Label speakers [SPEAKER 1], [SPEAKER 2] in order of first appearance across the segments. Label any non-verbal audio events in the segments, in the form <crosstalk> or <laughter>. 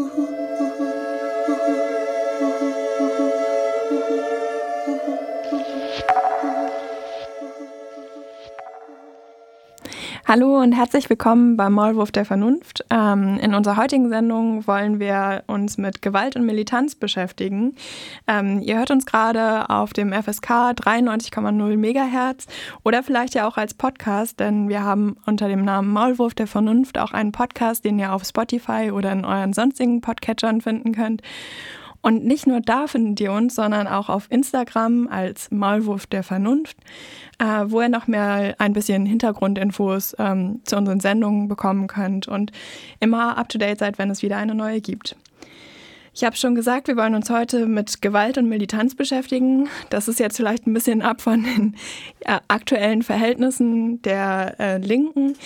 [SPEAKER 1] Ooh. Hallo und herzlich willkommen beim Maulwurf der Vernunft. Ähm, in unserer heutigen Sendung wollen wir uns mit Gewalt und Militanz beschäftigen. Ähm, ihr hört uns gerade auf dem FSK 93,0 Megahertz oder vielleicht ja auch als Podcast, denn wir haben unter dem Namen Maulwurf der Vernunft auch einen Podcast, den ihr auf Spotify oder in euren sonstigen Podcatchern finden könnt. Und nicht nur da findet ihr uns, sondern auch auf Instagram als Maulwurf der Vernunft, äh, wo ihr noch mehr ein bisschen Hintergrundinfos ähm, zu unseren Sendungen bekommen könnt und immer up-to-date seid, wenn es wieder eine neue gibt. Ich habe schon gesagt, wir wollen uns heute mit Gewalt und Militanz beschäftigen. Das ist jetzt vielleicht ein bisschen ab von den äh, aktuellen Verhältnissen der äh, Linken.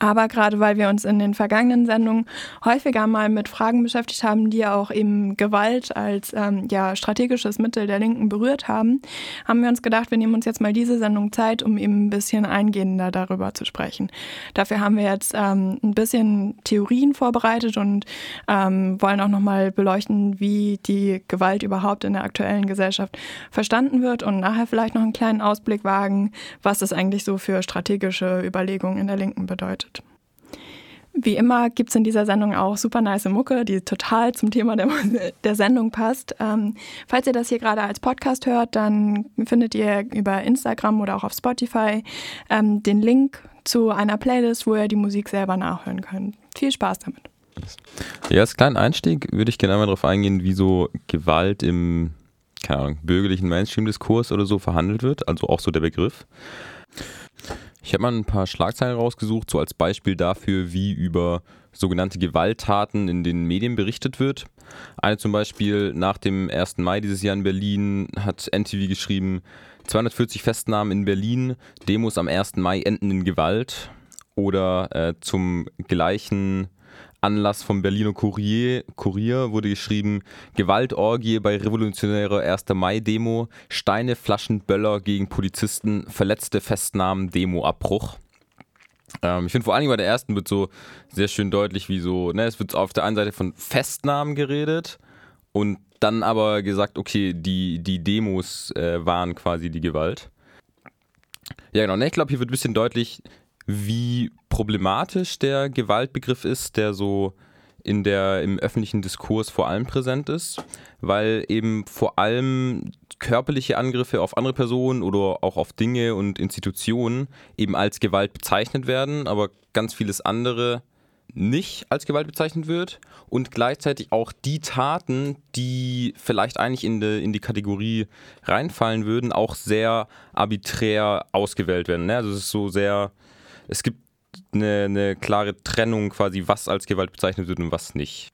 [SPEAKER 1] Aber gerade weil wir uns in den vergangenen Sendungen häufiger mal mit Fragen beschäftigt haben, die auch eben Gewalt als ähm, ja, strategisches Mittel der Linken berührt haben, haben wir uns gedacht, wir nehmen uns jetzt mal diese Sendung Zeit, um eben ein bisschen eingehender darüber zu sprechen. Dafür haben wir jetzt ähm, ein bisschen Theorien vorbereitet und ähm, wollen auch nochmal beleuchten, wie die Gewalt überhaupt in der aktuellen Gesellschaft verstanden wird und nachher vielleicht noch einen kleinen Ausblick wagen, was das eigentlich so für strategische Überlegungen in der Linken bedeutet. Wie immer gibt es in dieser Sendung auch super nice Mucke, die total zum Thema der, <laughs> der Sendung passt. Ähm, falls ihr das hier gerade als Podcast hört, dann findet ihr über Instagram oder auch auf Spotify ähm, den Link zu einer Playlist, wo ihr die Musik selber nachhören könnt. Viel Spaß damit.
[SPEAKER 2] Ja, als kleinen Einstieg würde ich gerne einmal darauf eingehen, wie so Gewalt im keine Ahnung, bürgerlichen Mainstream-Diskurs oder so verhandelt wird, also auch so der Begriff. Ich habe mal ein paar Schlagzeilen rausgesucht, so als Beispiel dafür, wie über sogenannte Gewalttaten in den Medien berichtet wird. Eine zum Beispiel nach dem 1. Mai dieses Jahr in Berlin hat NTV geschrieben, 240 Festnahmen in Berlin, Demos am 1. Mai enden in Gewalt. Oder äh, zum gleichen Anlass vom Berliner Kurier, Kurier wurde geschrieben: Gewaltorgie bei revolutionärer 1. Mai-Demo, Steine, Flaschen, Böller gegen Polizisten, verletzte Festnahmen, Demoabbruch. Ähm, ich finde vor allen Dingen bei der ersten wird so sehr schön deutlich, wie so, ne, es wird auf der einen Seite von Festnahmen geredet und dann aber gesagt, okay, die, die Demos äh, waren quasi die Gewalt. Ja, genau. Ne, ich glaube, hier wird ein bisschen deutlich, wie problematisch der Gewaltbegriff ist, der so in der, im öffentlichen Diskurs vor allem präsent ist, weil eben vor allem körperliche Angriffe auf andere Personen oder auch auf Dinge und Institutionen eben als Gewalt bezeichnet werden, aber ganz vieles andere nicht als Gewalt bezeichnet wird und gleichzeitig auch die Taten, die vielleicht eigentlich in die, in die Kategorie reinfallen würden, auch sehr arbiträr ausgewählt werden. Ne? Also es ist so sehr es gibt eine, eine klare Trennung quasi, was als Gewalt bezeichnet wird und was nicht.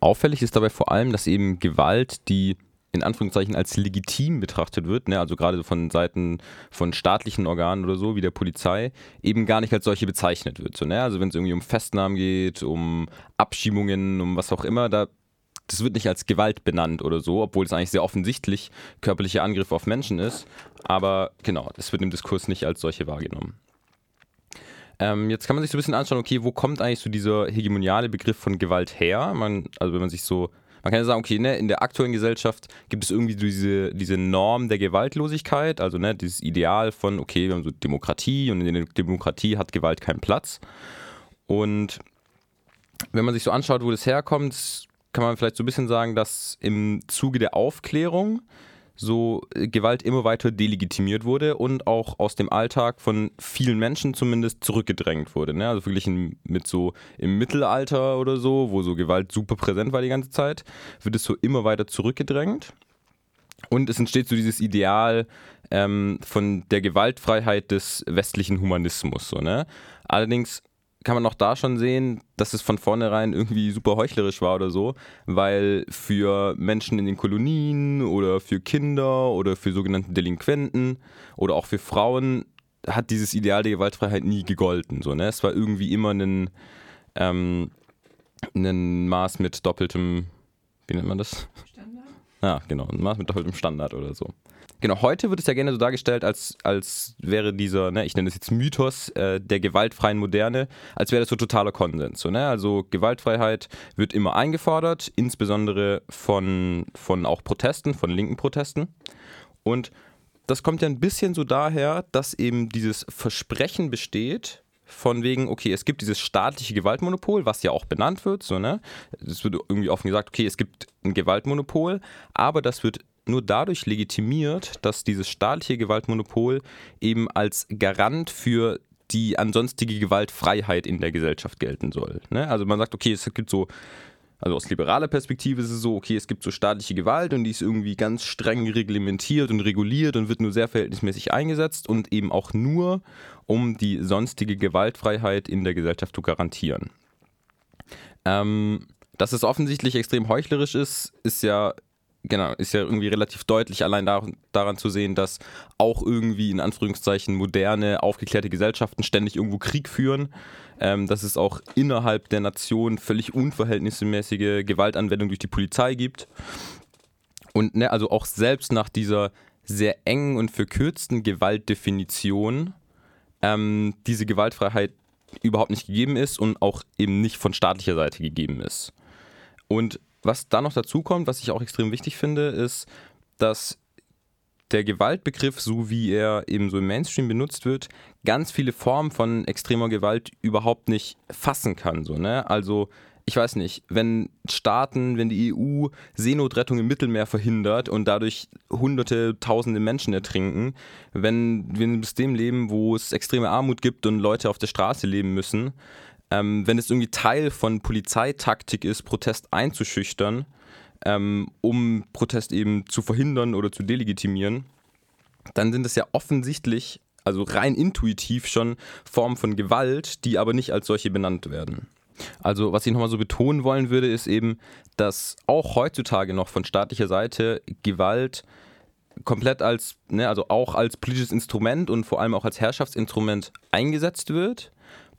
[SPEAKER 2] Auffällig ist dabei vor allem, dass eben Gewalt, die in Anführungszeichen als legitim betrachtet wird, ne, also gerade von Seiten von staatlichen Organen oder so, wie der Polizei, eben gar nicht als solche bezeichnet wird. So, ne? Also wenn es irgendwie um Festnahmen geht, um Abschiebungen, um was auch immer, da das wird nicht als Gewalt benannt oder so, obwohl es eigentlich sehr offensichtlich körperliche Angriffe auf Menschen ist. Aber genau, das wird im Diskurs nicht als solche wahrgenommen. Ähm, jetzt kann man sich so ein bisschen anschauen, okay, wo kommt eigentlich so dieser hegemoniale Begriff von Gewalt her? Man, also wenn man sich so, man kann ja sagen, okay, ne, in der aktuellen Gesellschaft gibt es irgendwie diese, diese Norm der Gewaltlosigkeit, also ne, dieses Ideal von, okay, wir haben so Demokratie und in der Demokratie hat Gewalt keinen Platz. Und wenn man sich so anschaut, wo das herkommt, kann man vielleicht so ein bisschen sagen, dass im Zuge der Aufklärung so äh, Gewalt immer weiter delegitimiert wurde und auch aus dem Alltag von vielen Menschen zumindest zurückgedrängt wurde. Ne? Also verglichen mit so im Mittelalter oder so, wo so Gewalt super präsent war die ganze Zeit, wird es so immer weiter zurückgedrängt. Und es entsteht so dieses Ideal ähm, von der Gewaltfreiheit des westlichen Humanismus. So, ne? Allerdings kann man auch da schon sehen, dass es von vornherein irgendwie super heuchlerisch war oder so, weil für Menschen in den Kolonien oder für Kinder oder für sogenannte Delinquenten oder auch für Frauen hat dieses Ideal der Gewaltfreiheit nie gegolten. So, ne? Es war irgendwie immer ein, ähm, ein Maß mit doppeltem, wie nennt man das? Standard? Ja, genau, ein Maß mit doppeltem Standard oder so. Genau, heute wird es ja gerne so dargestellt, als, als wäre dieser, ne, ich nenne es jetzt Mythos äh, der gewaltfreien Moderne, als wäre das so totaler Konsens. So, ne? Also Gewaltfreiheit wird immer eingefordert, insbesondere von, von auch Protesten, von linken Protesten. Und das kommt ja ein bisschen so daher, dass eben dieses Versprechen besteht, von wegen, okay, es gibt dieses staatliche Gewaltmonopol, was ja auch benannt wird, so, ne? Es wird irgendwie offen gesagt, okay, es gibt ein Gewaltmonopol, aber das wird nur dadurch legitimiert, dass dieses staatliche Gewaltmonopol eben als Garant für die ansonstige Gewaltfreiheit in der Gesellschaft gelten soll. Ne? Also man sagt, okay, es gibt so, also aus liberaler Perspektive ist es so, okay, es gibt so staatliche Gewalt und die ist irgendwie ganz streng reglementiert und reguliert und wird nur sehr verhältnismäßig eingesetzt und eben auch nur, um die sonstige Gewaltfreiheit in der Gesellschaft zu garantieren. Ähm, dass es offensichtlich extrem heuchlerisch ist, ist ja genau, ist ja irgendwie relativ deutlich allein da, daran zu sehen, dass auch irgendwie in Anführungszeichen moderne, aufgeklärte Gesellschaften ständig irgendwo Krieg führen. Ähm, dass es auch innerhalb der Nation völlig unverhältnismäßige Gewaltanwendung durch die Polizei gibt. Und ne, also auch selbst nach dieser sehr engen und verkürzten Gewaltdefinition ähm, diese Gewaltfreiheit überhaupt nicht gegeben ist und auch eben nicht von staatlicher Seite gegeben ist. Und was da noch dazu kommt, was ich auch extrem wichtig finde, ist, dass der Gewaltbegriff, so wie er eben so im Mainstream benutzt wird, ganz viele Formen von extremer Gewalt überhaupt nicht fassen kann. So, ne? Also, ich weiß nicht, wenn Staaten, wenn die EU Seenotrettung im Mittelmeer verhindert und dadurch hunderte, tausende Menschen ertrinken, wenn wir in einem System leben, wo es extreme Armut gibt und Leute auf der Straße leben müssen, ähm, wenn es irgendwie Teil von Polizeitaktik ist, Protest einzuschüchtern, ähm, um Protest eben zu verhindern oder zu delegitimieren, dann sind es ja offensichtlich, also rein intuitiv schon Formen von Gewalt, die aber nicht als solche benannt werden. Also was ich nochmal so betonen wollen würde, ist eben, dass auch heutzutage noch von staatlicher Seite Gewalt komplett als, ne, also auch als politisches Instrument und vor allem auch als Herrschaftsinstrument eingesetzt wird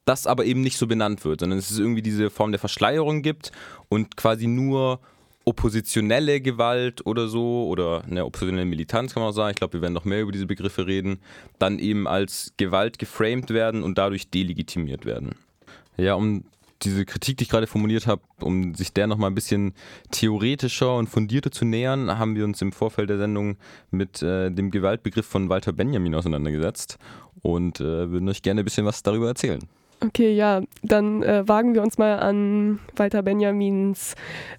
[SPEAKER 2] das aber eben nicht so benannt wird, sondern es ist irgendwie diese Form der Verschleierung gibt und quasi nur oppositionelle Gewalt oder so oder eine oppositionelle Militanz kann man auch sagen, ich glaube, wir werden noch mehr über diese Begriffe reden, dann eben als Gewalt geframed werden und dadurch delegitimiert werden. Ja, um diese Kritik, die ich gerade formuliert habe, um sich der nochmal ein bisschen theoretischer und fundierter zu nähern, haben wir uns im Vorfeld der Sendung mit äh, dem Gewaltbegriff von Walter Benjamin auseinandergesetzt und äh, würden euch gerne ein bisschen was darüber erzählen.
[SPEAKER 3] Okay, ja, dann äh, wagen wir uns mal an Walter Benjamins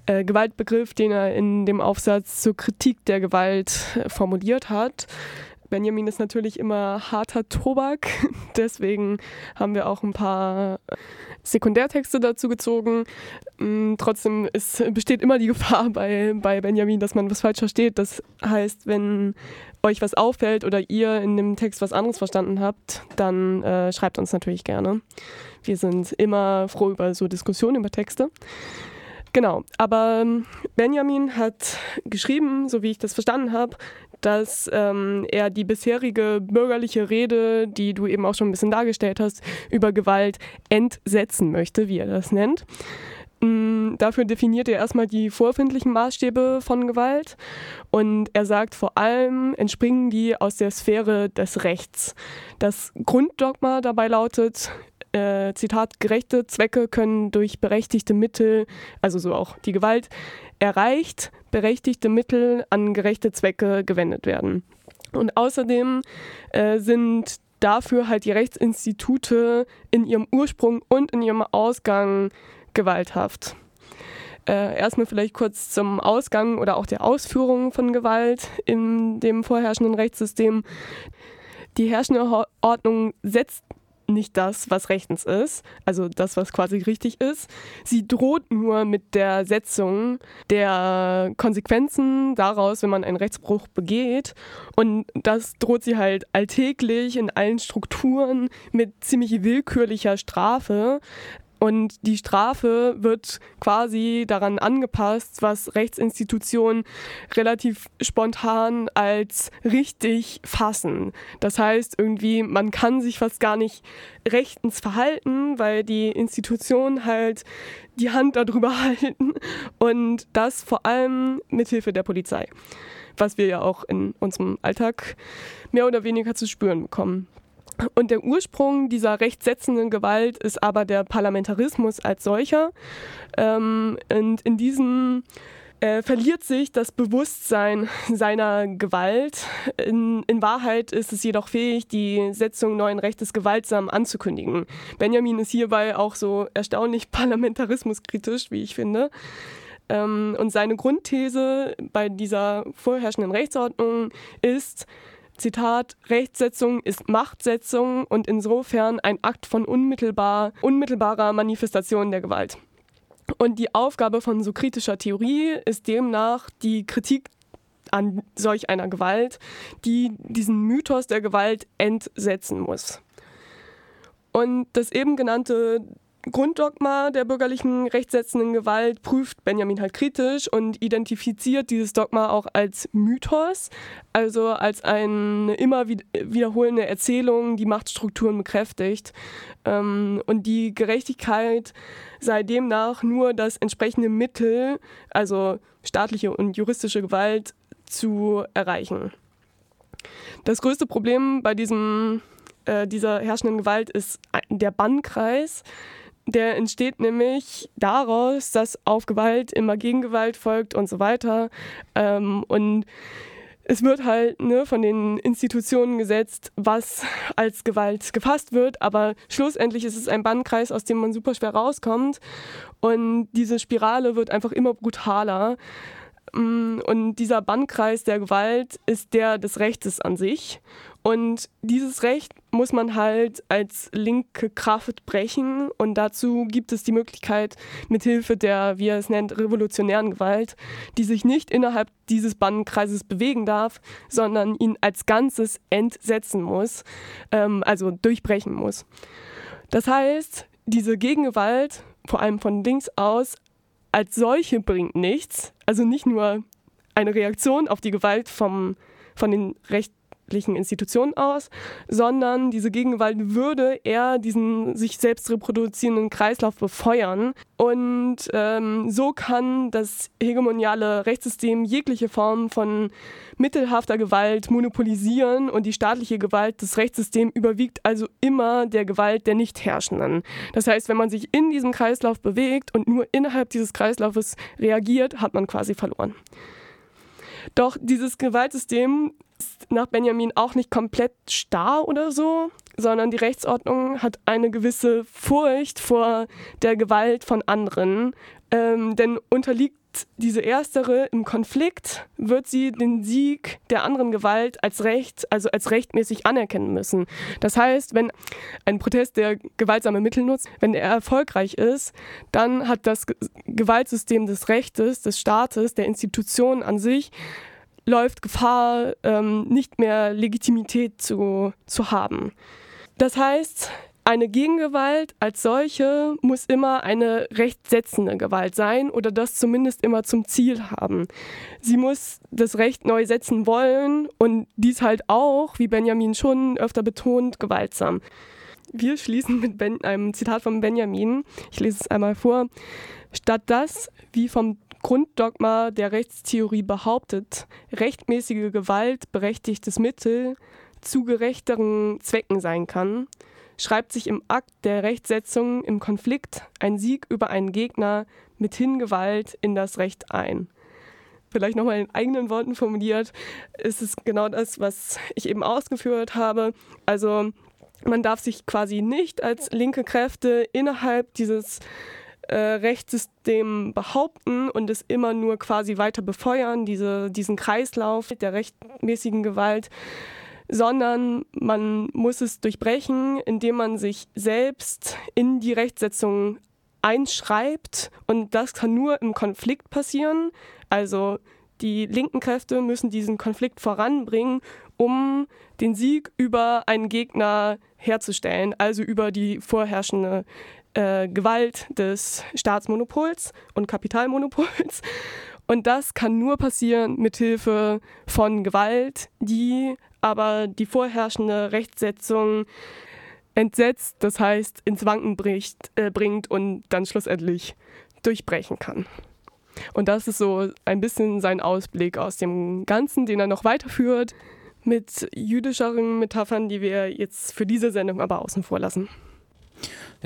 [SPEAKER 3] äh, Gewaltbegriff, den er in dem Aufsatz zur Kritik der Gewalt äh, formuliert hat. Benjamin ist natürlich immer harter Tobak, <laughs> deswegen haben wir auch ein paar Sekundärtexte dazu gezogen. Mm, trotzdem ist, besteht immer die Gefahr bei, bei Benjamin, dass man was falsch versteht. Das heißt, wenn euch was auffällt oder ihr in dem Text was anderes verstanden habt, dann äh, schreibt uns natürlich gerne. Wir sind immer froh über so Diskussionen über Texte. Genau, aber ähm, Benjamin hat geschrieben, so wie ich das verstanden habe, dass ähm, er die bisherige bürgerliche Rede, die du eben auch schon ein bisschen dargestellt hast, über Gewalt entsetzen möchte, wie er das nennt. Mm, dafür definiert er erstmal die vorfindlichen Maßstäbe von Gewalt und er sagt vor allem entspringen die aus der Sphäre des Rechts. Das Grunddogma dabei lautet, äh, Zitat, gerechte Zwecke können durch berechtigte Mittel, also so auch die Gewalt, erreicht, berechtigte Mittel an gerechte Zwecke gewendet werden. Und außerdem äh, sind dafür halt die Rechtsinstitute in ihrem Ursprung und in ihrem Ausgang gewalthaft. Äh, erstmal vielleicht kurz zum Ausgang oder auch der Ausführung von Gewalt in dem vorherrschenden Rechtssystem. Die herrschende Ordnung setzt nicht das, was rechtens ist, also das, was quasi richtig ist. Sie droht nur mit der Setzung der Konsequenzen daraus, wenn man einen Rechtsbruch begeht. Und das droht sie halt alltäglich in allen Strukturen mit ziemlich willkürlicher Strafe. Und die Strafe wird quasi daran angepasst, was Rechtsinstitutionen relativ spontan als richtig fassen. Das heißt, irgendwie, man kann sich fast gar nicht rechtens verhalten, weil die Institutionen halt die Hand darüber <laughs> halten und das vor allem mithilfe der Polizei, was wir ja auch in unserem Alltag mehr oder weniger zu spüren bekommen. Und der Ursprung dieser rechtsetzenden Gewalt ist aber der Parlamentarismus als solcher. Ähm, und in diesem äh, verliert sich das Bewusstsein seiner Gewalt. In, in, Wahrheit ist es jedoch fähig, die Setzung neuen Rechtes gewaltsam anzukündigen. Benjamin ist hierbei auch so erstaunlich parlamentarismuskritisch, wie ich finde. Ähm, und seine Grundthese bei dieser vorherrschenden Rechtsordnung ist, Zitat, Rechtssetzung ist Machtsetzung und insofern ein Akt von unmittelbar, unmittelbarer Manifestation der Gewalt. Und die Aufgabe von so kritischer Theorie ist demnach die Kritik an solch einer Gewalt, die diesen Mythos der Gewalt entsetzen muss. Und das eben genannte Grunddogma der bürgerlichen rechtssetzenden Gewalt prüft Benjamin halt kritisch und identifiziert dieses Dogma auch als Mythos, also als eine immer wiederholende Erzählung, die Machtstrukturen bekräftigt. Ähm, und die Gerechtigkeit sei demnach nur das entsprechende Mittel, also staatliche und juristische Gewalt, zu erreichen. Das größte Problem bei diesem, äh, dieser herrschenden Gewalt ist der Bannkreis der entsteht nämlich daraus, dass auf Gewalt immer Gegengewalt folgt und so weiter. Ähm, und es wird halt ne, von den Institutionen gesetzt, was als Gewalt gefasst wird, aber schlussendlich ist es ein Bannkreis, aus dem man super schwer rauskommt. Und diese Spirale wird einfach immer brutaler. Mm, und dieser Bannkreis der Gewalt ist der des Rechtes an sich. Und dieses Recht muss man halt als linke Kraft brechen. Und dazu gibt es die Möglichkeit, mithilfe der, wie er es nennt, revolutionären Gewalt, die sich nicht innerhalb dieses Bannenkreises bewegen darf, sondern ihn als Ganzes entsetzen muss, ähm, also durchbrechen muss. Das heißt, diese Gegengewalt, vor allem von links aus, als solche bringt nichts. Also nicht nur eine Reaktion auf die Gewalt vom, von den Rechten Institutionen aus, sondern diese Gegengewalt würde eher diesen sich selbst reproduzierenden Kreislauf befeuern. Und ähm, so kann das hegemoniale Rechtssystem jegliche Form von mittelhafter Gewalt monopolisieren und die staatliche Gewalt des Rechtssystems überwiegt also immer der Gewalt der Nichtherrschenden. Das heißt, wenn man sich in diesem Kreislauf bewegt und nur innerhalb dieses Kreislaufes reagiert, hat man quasi verloren. Doch dieses Gewaltsystem ist nach Benjamin auch nicht komplett starr oder so, sondern die Rechtsordnung hat eine gewisse Furcht vor der Gewalt von anderen. Ähm, denn unterliegt diese erstere im Konflikt, wird sie den Sieg der anderen Gewalt als Recht, also als rechtmäßig anerkennen müssen. Das heißt, wenn ein Protest, der gewaltsame Mittel nutzt, wenn er erfolgreich ist, dann hat das Gewaltsystem des Rechtes, des Staates, der Institutionen an sich läuft Gefahr, ähm, nicht mehr Legitimität zu, zu haben. Das heißt, eine Gegengewalt als solche muss immer eine rechtsetzende Gewalt sein oder das zumindest immer zum Ziel haben. Sie muss das Recht neu setzen wollen und dies halt auch, wie Benjamin schon öfter betont, gewaltsam. Wir schließen mit ben einem Zitat von Benjamin. Ich lese es einmal vor. Statt das, wie vom Grunddogma der Rechtstheorie behauptet, rechtmäßige Gewalt berechtigtes Mittel zu gerechteren Zwecken sein kann, schreibt sich im Akt der Rechtsetzung im Konflikt ein Sieg über einen Gegner mithin Gewalt in das Recht ein. Vielleicht nochmal in eigenen Worten formuliert, ist es genau das, was ich eben ausgeführt habe. Also man darf sich quasi nicht als linke Kräfte innerhalb dieses äh, Rechtssystem behaupten und es immer nur quasi weiter befeuern, diese, diesen Kreislauf der rechtmäßigen Gewalt, sondern man muss es durchbrechen, indem man sich selbst in die Rechtsetzung einschreibt und das kann nur im Konflikt passieren. Also die linken Kräfte müssen diesen Konflikt voranbringen, um den Sieg über einen Gegner herzustellen, also über die vorherrschende äh, Gewalt des Staatsmonopols und Kapitalmonopols. Und das kann nur passieren mit Hilfe von Gewalt, die aber die vorherrschende Rechtsetzung entsetzt, das heißt ins Wanken bricht, äh, bringt und dann schlussendlich durchbrechen kann. Und das ist so ein bisschen sein Ausblick aus dem Ganzen, den er noch weiterführt mit jüdischeren Metaphern, die wir jetzt für diese Sendung aber außen vor lassen.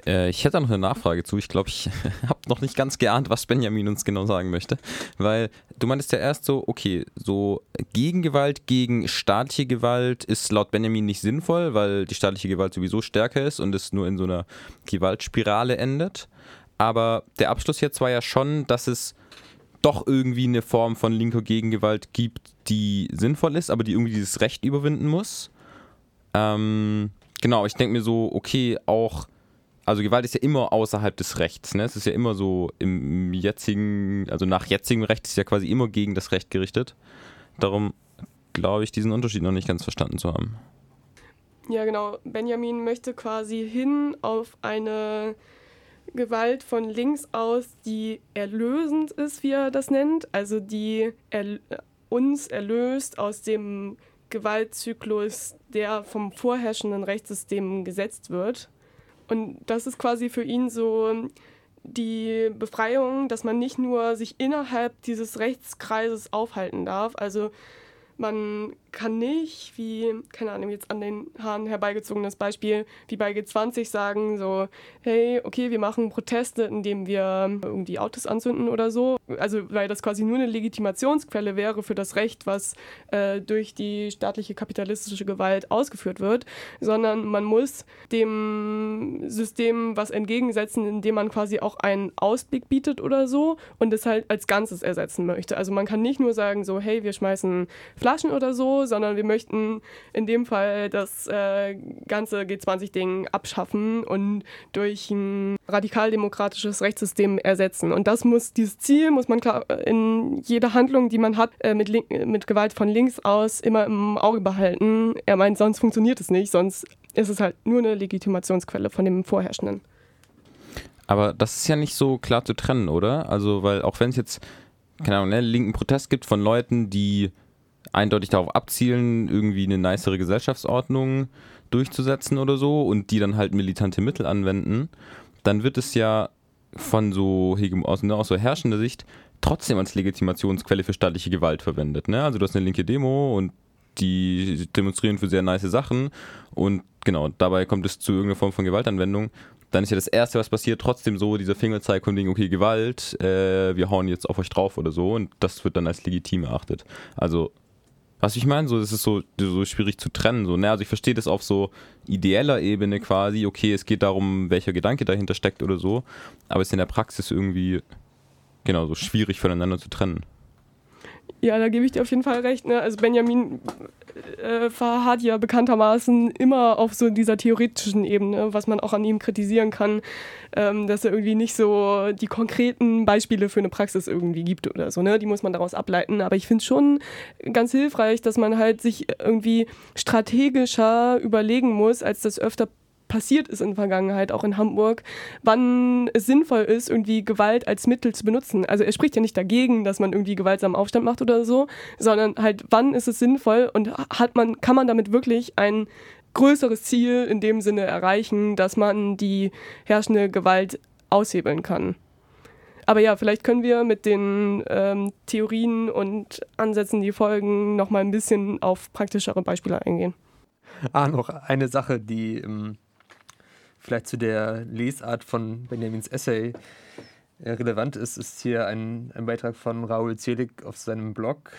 [SPEAKER 2] Äh, ich hätte noch eine Nachfrage zu. Ich glaube, ich <laughs> habe noch nicht ganz geahnt, was Benjamin uns genau sagen möchte. Weil du meintest ja erst so, okay, so Gegengewalt gegen staatliche Gewalt ist laut Benjamin nicht sinnvoll, weil die staatliche Gewalt sowieso stärker ist und es nur in so einer Gewaltspirale endet. Aber der Abschluss jetzt war ja schon, dass es doch irgendwie eine Form von linker Gegengewalt gibt, die sinnvoll ist, aber die irgendwie dieses Recht überwinden muss. Ähm, genau, ich denke mir so, okay, auch also Gewalt ist ja immer außerhalb des Rechts. Ne? Es ist ja immer so im jetzigen, also nach jetzigem Recht ist ja quasi immer gegen das Recht gerichtet. Darum glaube ich, diesen Unterschied noch nicht ganz verstanden zu haben.
[SPEAKER 3] Ja, genau. Benjamin möchte quasi hin auf eine Gewalt von links aus, die erlösend ist, wie er das nennt. Also die er uns erlöst aus dem Gewaltzyklus, der vom vorherrschenden Rechtssystem gesetzt wird. Und das ist quasi für ihn so die Befreiung, dass man nicht nur sich innerhalb dieses Rechtskreises aufhalten darf. Also man kann nicht, wie, keine Ahnung, jetzt an den Haaren herbeigezogenes Beispiel, wie bei G20 sagen, so, hey, okay, wir machen Proteste, indem wir irgendwie Autos anzünden oder so. Also, weil das quasi nur eine Legitimationsquelle wäre für das Recht, was äh, durch die staatliche kapitalistische Gewalt ausgeführt wird, sondern man muss dem System was entgegensetzen, indem man quasi auch einen Ausblick bietet oder so und es halt als Ganzes ersetzen möchte. Also man kann nicht nur sagen, so, hey, wir schmeißen Flaschen oder so, sondern wir möchten in dem Fall das äh, ganze G20-Ding abschaffen und durch ein radikaldemokratisches Rechtssystem ersetzen. Und das muss, dieses Ziel muss man klar in jeder Handlung, die man hat, äh, mit, mit Gewalt von links aus immer im Auge behalten. Er meint, sonst funktioniert es nicht, sonst ist es halt nur eine Legitimationsquelle von dem Vorherrschenden.
[SPEAKER 2] Aber das ist ja nicht so klar zu trennen, oder? Also, weil auch wenn es jetzt, keine Ahnung, ne, linken Protest gibt von Leuten, die eindeutig darauf abzielen, irgendwie eine nicere Gesellschaftsordnung durchzusetzen oder so und die dann halt militante Mittel anwenden, dann wird es ja von so aus, ne, aus so herrschender Sicht trotzdem als Legitimationsquelle für staatliche Gewalt verwendet. Ne? Also du hast eine linke Demo und die demonstrieren für sehr nice Sachen und genau, dabei kommt es zu irgendeiner Form von Gewaltanwendung. Dann ist ja das Erste, was passiert, trotzdem so dieser Fingerzeig von wegen, okay, Gewalt, äh, wir hauen jetzt auf euch drauf oder so und das wird dann als legitim erachtet. Also was ich meine, so, das ist so, so schwierig zu trennen. So, ne? Also ich verstehe das auf so ideeller Ebene quasi, okay, es geht darum, welcher Gedanke dahinter steckt oder so, aber es ist in der Praxis irgendwie genau so schwierig voneinander zu trennen.
[SPEAKER 3] Ja, da gebe ich dir auf jeden Fall recht. Ne? Also Benjamin äh, verharrt ja bekanntermaßen immer auf so dieser theoretischen Ebene, was man auch an ihm kritisieren kann, ähm, dass er irgendwie nicht so die konkreten Beispiele für eine Praxis irgendwie gibt oder so. Ne? Die muss man daraus ableiten. Aber ich finde es schon ganz hilfreich, dass man halt sich irgendwie strategischer überlegen muss, als das öfter passiert ist in der Vergangenheit, auch in Hamburg, wann es sinnvoll ist, irgendwie Gewalt als Mittel zu benutzen. Also er spricht ja nicht dagegen, dass man irgendwie gewaltsamen Aufstand macht oder so, sondern halt, wann ist es sinnvoll und hat man, kann man damit wirklich ein größeres Ziel in dem Sinne erreichen, dass man die herrschende Gewalt aushebeln kann. Aber ja, vielleicht können wir mit den ähm, Theorien und Ansätzen, die folgen, nochmal ein bisschen auf praktischere Beispiele eingehen.
[SPEAKER 4] Ah, noch eine Sache, die ähm, vielleicht zu der Lesart von Benjamins Essay äh, relevant ist, ist hier ein, ein Beitrag von Raoul Zelig auf seinem Blog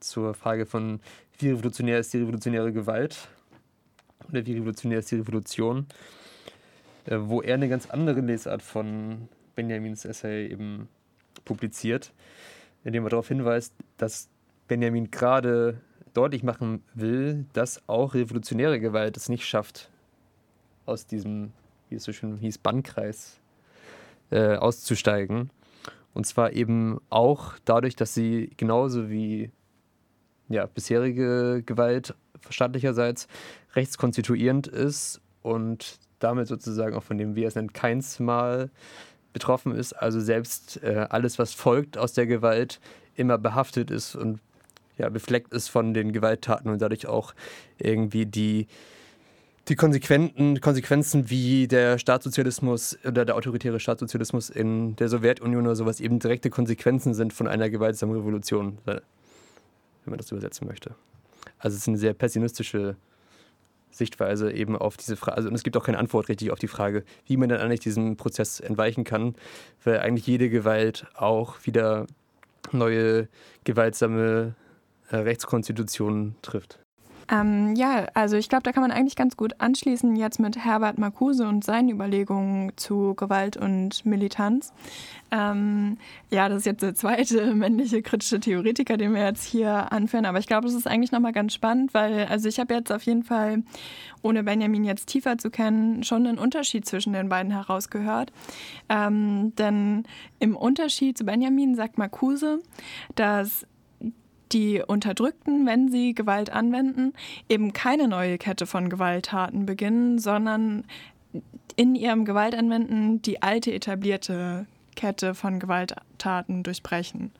[SPEAKER 4] zur Frage von, wie revolutionär ist die revolutionäre Gewalt oder wie revolutionär ist die Revolution, äh, wo er eine ganz andere Lesart von Benjamins Essay eben publiziert, indem er darauf hinweist, dass Benjamin gerade deutlich machen will, dass auch revolutionäre Gewalt es nicht schafft, aus diesem, wie es so schön hieß, Bannkreis äh, auszusteigen. Und zwar eben auch dadurch, dass sie genauso wie ja, bisherige Gewalt staatlicherseits rechtskonstituierend ist und damit sozusagen auch von dem, wie er es nennt, keins Mal betroffen ist. Also selbst äh, alles, was folgt aus der Gewalt, immer behaftet ist und ja, befleckt ist von den Gewalttaten und dadurch auch irgendwie die, die konsequenten Konsequenzen wie der Staatssozialismus oder der autoritäre Staatssozialismus in der Sowjetunion oder sowas eben direkte Konsequenzen sind von einer gewaltsamen Revolution, wenn man das übersetzen möchte. Also es ist eine sehr pessimistische Sichtweise eben auf diese Frage. Also, und es gibt auch keine Antwort richtig auf die Frage, wie man dann eigentlich diesem Prozess entweichen kann, weil eigentlich jede Gewalt auch wieder neue gewaltsame äh, Rechtskonstitutionen trifft.
[SPEAKER 1] Ähm, ja, also ich glaube, da kann man eigentlich ganz gut anschließen jetzt mit Herbert Marcuse und seinen Überlegungen zu Gewalt und Militanz. Ähm, ja, das ist jetzt der zweite <laughs> männliche kritische Theoretiker, den wir jetzt hier anführen, aber ich glaube, es ist eigentlich nochmal ganz spannend, weil also ich habe jetzt auf jeden Fall, ohne Benjamin jetzt tiefer zu kennen, schon einen Unterschied zwischen den beiden herausgehört. Ähm, denn im Unterschied zu Benjamin sagt Marcuse, dass die Unterdrückten, wenn sie Gewalt anwenden, eben keine neue Kette von Gewalttaten beginnen, sondern in ihrem Gewaltanwenden die alte etablierte Kette von Gewalttaten durchbrechen.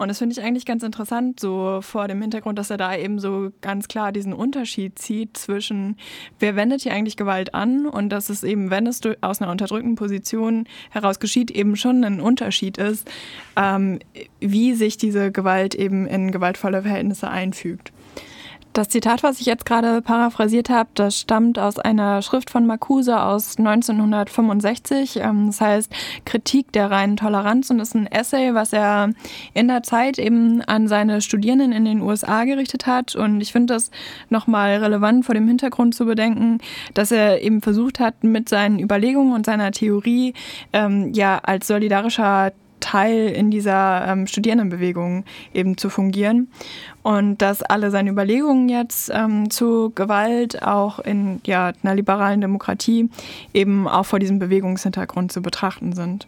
[SPEAKER 1] Und das finde ich eigentlich ganz interessant, so vor dem Hintergrund, dass er da eben so ganz klar diesen Unterschied zieht zwischen, wer wendet hier eigentlich Gewalt an und dass es eben, wenn es aus einer unterdrückten Position heraus geschieht, eben schon ein Unterschied ist, ähm, wie sich diese Gewalt eben in gewaltvolle Verhältnisse einfügt. Das Zitat, was ich jetzt gerade paraphrasiert habe, das stammt aus einer Schrift von Marcuse aus 1965. Ähm, das heißt Kritik der reinen Toleranz und ist ein Essay, was er in der Zeit eben an seine Studierenden in den USA gerichtet hat. Und ich finde das nochmal relevant vor dem Hintergrund zu bedenken, dass er eben versucht hat, mit seinen Überlegungen und seiner Theorie ähm, ja als solidarischer Teil in dieser ähm, Studierendenbewegung eben zu fungieren. Und dass alle seine Überlegungen jetzt ähm, zu Gewalt auch in ja, einer liberalen Demokratie eben auch vor diesem Bewegungshintergrund zu betrachten sind.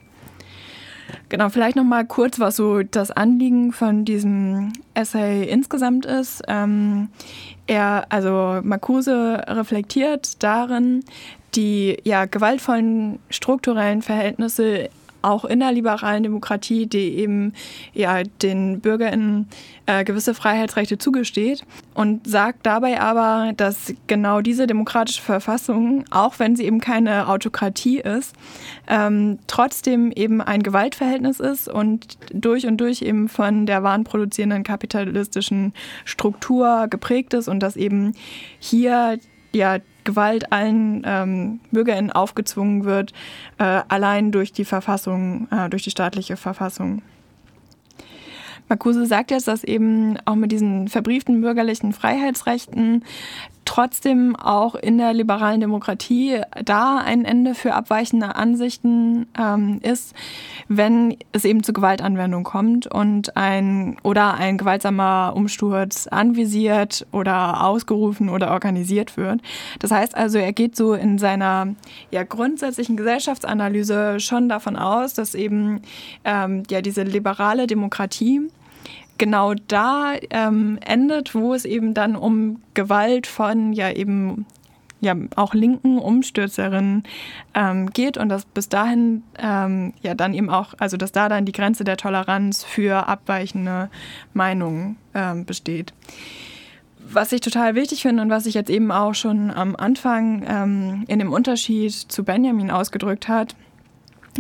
[SPEAKER 1] Genau, vielleicht noch mal kurz, was so das Anliegen von diesem Essay insgesamt ist. Ähm, er, also Marcuse reflektiert darin die ja gewaltvollen strukturellen Verhältnisse auch in der liberalen Demokratie, die eben ja den BürgerInnen äh, gewisse Freiheitsrechte zugesteht und sagt dabei aber, dass genau diese demokratische Verfassung, auch wenn sie eben keine Autokratie ist, ähm, trotzdem eben ein Gewaltverhältnis ist und durch und durch eben von der wahnproduzierenden kapitalistischen Struktur geprägt ist und dass eben hier ja Gewalt allen ähm, BürgerInnen aufgezwungen wird, äh, allein durch die Verfassung, äh, durch die staatliche Verfassung. Marcuse sagt jetzt, dass eben auch mit diesen verbrieften bürgerlichen Freiheitsrechten trotzdem auch in der liberalen Demokratie da ein Ende für abweichende Ansichten ähm, ist, wenn es eben zu Gewaltanwendung kommt und ein oder ein gewaltsamer Umsturz anvisiert oder ausgerufen oder organisiert wird. Das heißt also, er geht so in seiner ja, grundsätzlichen Gesellschaftsanalyse schon davon aus, dass eben ähm, ja diese liberale Demokratie genau da ähm, endet, wo es eben dann um Gewalt von ja eben ja auch linken Umstürzerinnen ähm, geht und dass bis dahin ähm, ja dann eben auch, also dass da dann die Grenze der Toleranz für abweichende Meinungen ähm, besteht. Was ich total wichtig finde und was sich jetzt eben auch schon am Anfang ähm, in dem Unterschied zu Benjamin ausgedrückt hat,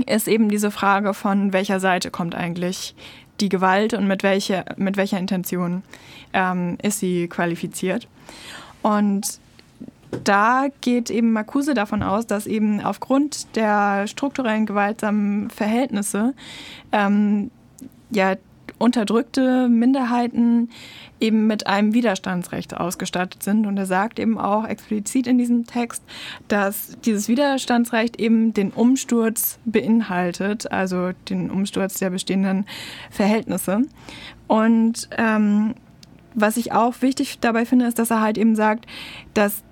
[SPEAKER 1] ist eben diese Frage von welcher Seite kommt eigentlich die Gewalt und mit, welche, mit welcher Intention ähm, ist sie qualifiziert. Und da geht eben Marcuse davon aus, dass eben aufgrund der strukturellen gewaltsamen Verhältnisse ähm, ja unterdrückte Minderheiten eben mit einem Widerstandsrecht ausgestattet sind. Und er sagt eben auch explizit in diesem Text, dass dieses Widerstandsrecht eben den Umsturz beinhaltet, also den Umsturz der bestehenden Verhältnisse. Und ähm, was ich auch wichtig dabei finde, ist, dass er halt eben sagt, dass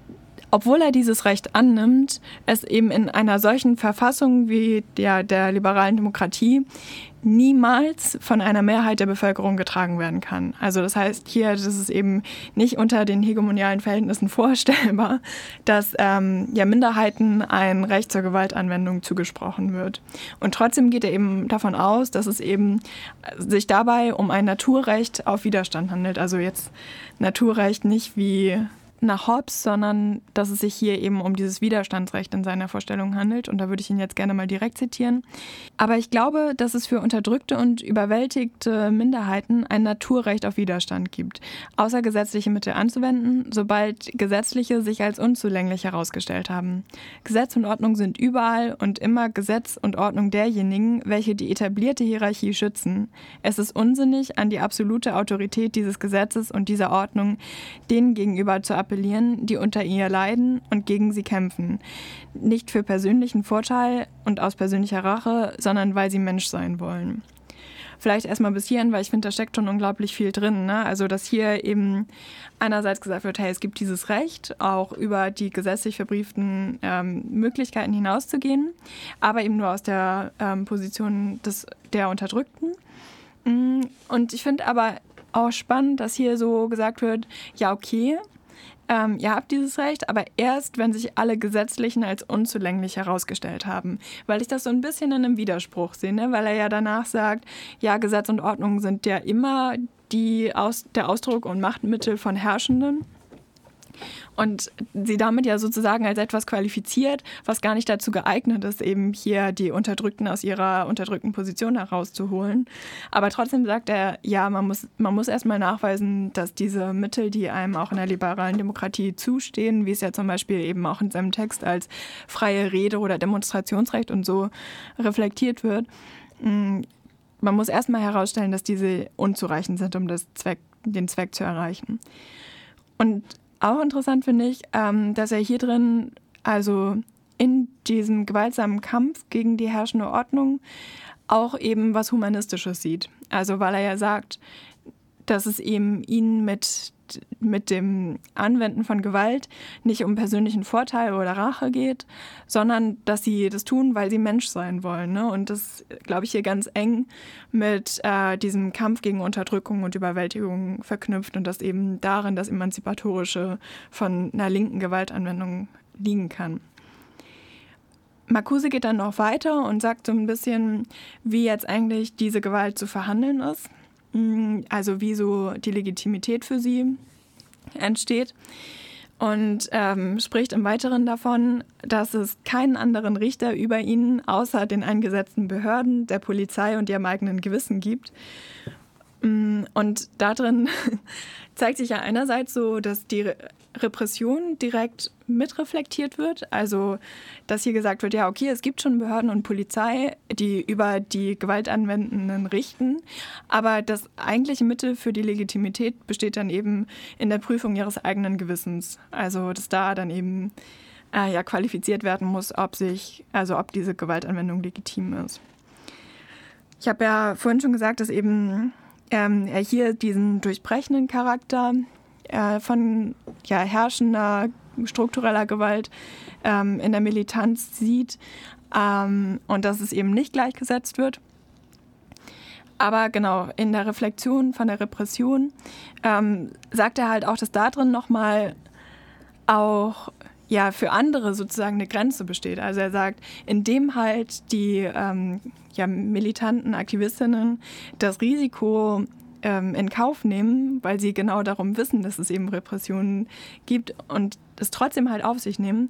[SPEAKER 1] obwohl er dieses Recht annimmt, es eben in einer solchen Verfassung wie der, der liberalen Demokratie niemals von einer Mehrheit der Bevölkerung getragen werden kann. Also das heißt hier, das ist eben nicht unter den hegemonialen Verhältnissen <laughs> vorstellbar, dass ähm, ja Minderheiten ein Recht zur Gewaltanwendung zugesprochen wird. Und trotzdem geht er eben davon aus, dass es eben sich dabei um ein Naturrecht auf Widerstand handelt. Also jetzt Naturrecht nicht wie nach Hobbes, sondern dass es sich hier eben um dieses Widerstandsrecht in seiner Vorstellung handelt. Und da würde ich ihn jetzt gerne mal direkt zitieren. Aber ich glaube, dass es für unterdrückte und überwältigte Minderheiten ein Naturrecht auf Widerstand gibt, außergesetzliche Mittel anzuwenden, sobald gesetzliche sich als unzulänglich herausgestellt haben. Gesetz und Ordnung sind überall und immer Gesetz und Ordnung derjenigen, welche die etablierte Hierarchie schützen. Es ist unsinnig, an die absolute Autorität dieses Gesetzes und dieser Ordnung denen gegenüber zu appellieren, die unter ihr leiden und gegen sie kämpfen. Nicht für persönlichen Vorteil und aus persönlicher Rache, sondern weil sie Mensch sein wollen. Vielleicht erstmal bis hierhin, weil ich finde, da steckt schon unglaublich viel drin. Ne? Also, dass hier eben einerseits gesagt wird, hey, es gibt dieses Recht, auch über die gesetzlich verbrieften ähm, Möglichkeiten hinauszugehen, aber eben nur aus der ähm, Position des, der Unterdrückten. Mm, und ich finde aber auch spannend, dass hier so gesagt wird, ja, okay, ähm, ihr habt dieses Recht, aber erst, wenn sich alle gesetzlichen als unzulänglich herausgestellt haben. Weil ich das so ein bisschen in einem Widerspruch sehe, ne? weil er ja danach sagt, ja, Gesetz und Ordnung sind ja immer die Aus der Ausdruck und Machtmittel von Herrschenden und sie damit ja sozusagen als etwas qualifiziert, was gar nicht dazu geeignet ist, eben hier die Unterdrückten aus ihrer unterdrückten Position herauszuholen. Aber trotzdem sagt er, ja, man muss, man muss erstmal nachweisen, dass diese Mittel, die einem auch in der liberalen Demokratie zustehen, wie es ja zum Beispiel eben auch in seinem Text als freie Rede oder Demonstrationsrecht und so reflektiert wird, mm, man muss erstmal herausstellen, dass diese unzureichend sind, um Zweck, den Zweck zu erreichen. Und auch interessant finde ich, ähm, dass er hier drin, also in diesem gewaltsamen Kampf gegen die herrschende Ordnung, auch eben was Humanistisches sieht. Also weil er ja sagt, dass es eben ihn mit mit dem Anwenden von Gewalt nicht um persönlichen Vorteil oder Rache geht, sondern dass sie das tun, weil sie Mensch sein wollen. Ne? Und das, glaube ich, hier ganz eng mit äh, diesem Kampf gegen Unterdrückung und Überwältigung verknüpft und dass eben darin das Emanzipatorische von einer linken Gewaltanwendung liegen kann. Marcuse geht dann noch weiter und sagt so ein bisschen, wie jetzt eigentlich diese Gewalt zu verhandeln ist. Mm, also wie so die Legitimität für sie entsteht. Und ähm, spricht im Weiteren davon, dass es keinen anderen Richter über ihn außer den eingesetzten Behörden, der Polizei und ihrem eigenen Gewissen gibt. Mm, und darin <laughs> zeigt sich ja einerseits so, dass die Repression direkt mitreflektiert wird. Also, dass hier gesagt wird, ja, okay, es gibt schon Behörden und Polizei, die über die Gewaltanwendenden richten, aber das eigentliche Mittel für die Legitimität besteht dann eben in der Prüfung ihres eigenen Gewissens. Also, dass da dann eben äh, ja qualifiziert werden muss, ob sich, also ob diese Gewaltanwendung legitim ist. Ich habe ja vorhin schon gesagt, dass eben ähm, er hier diesen durchbrechenden Charakter äh, von ja, herrschender struktureller Gewalt ähm, in der Militanz sieht ähm, und dass es eben nicht gleichgesetzt wird. Aber genau, in der Reflexion von der Repression ähm, sagt er halt auch, dass da drin nochmal auch ja, für andere sozusagen eine Grenze besteht. Also er sagt, indem halt die ähm, ja, militanten Aktivistinnen das Risiko ähm, in Kauf nehmen, weil sie genau darum wissen, dass es eben Repressionen gibt und es trotzdem halt auf sich nehmen,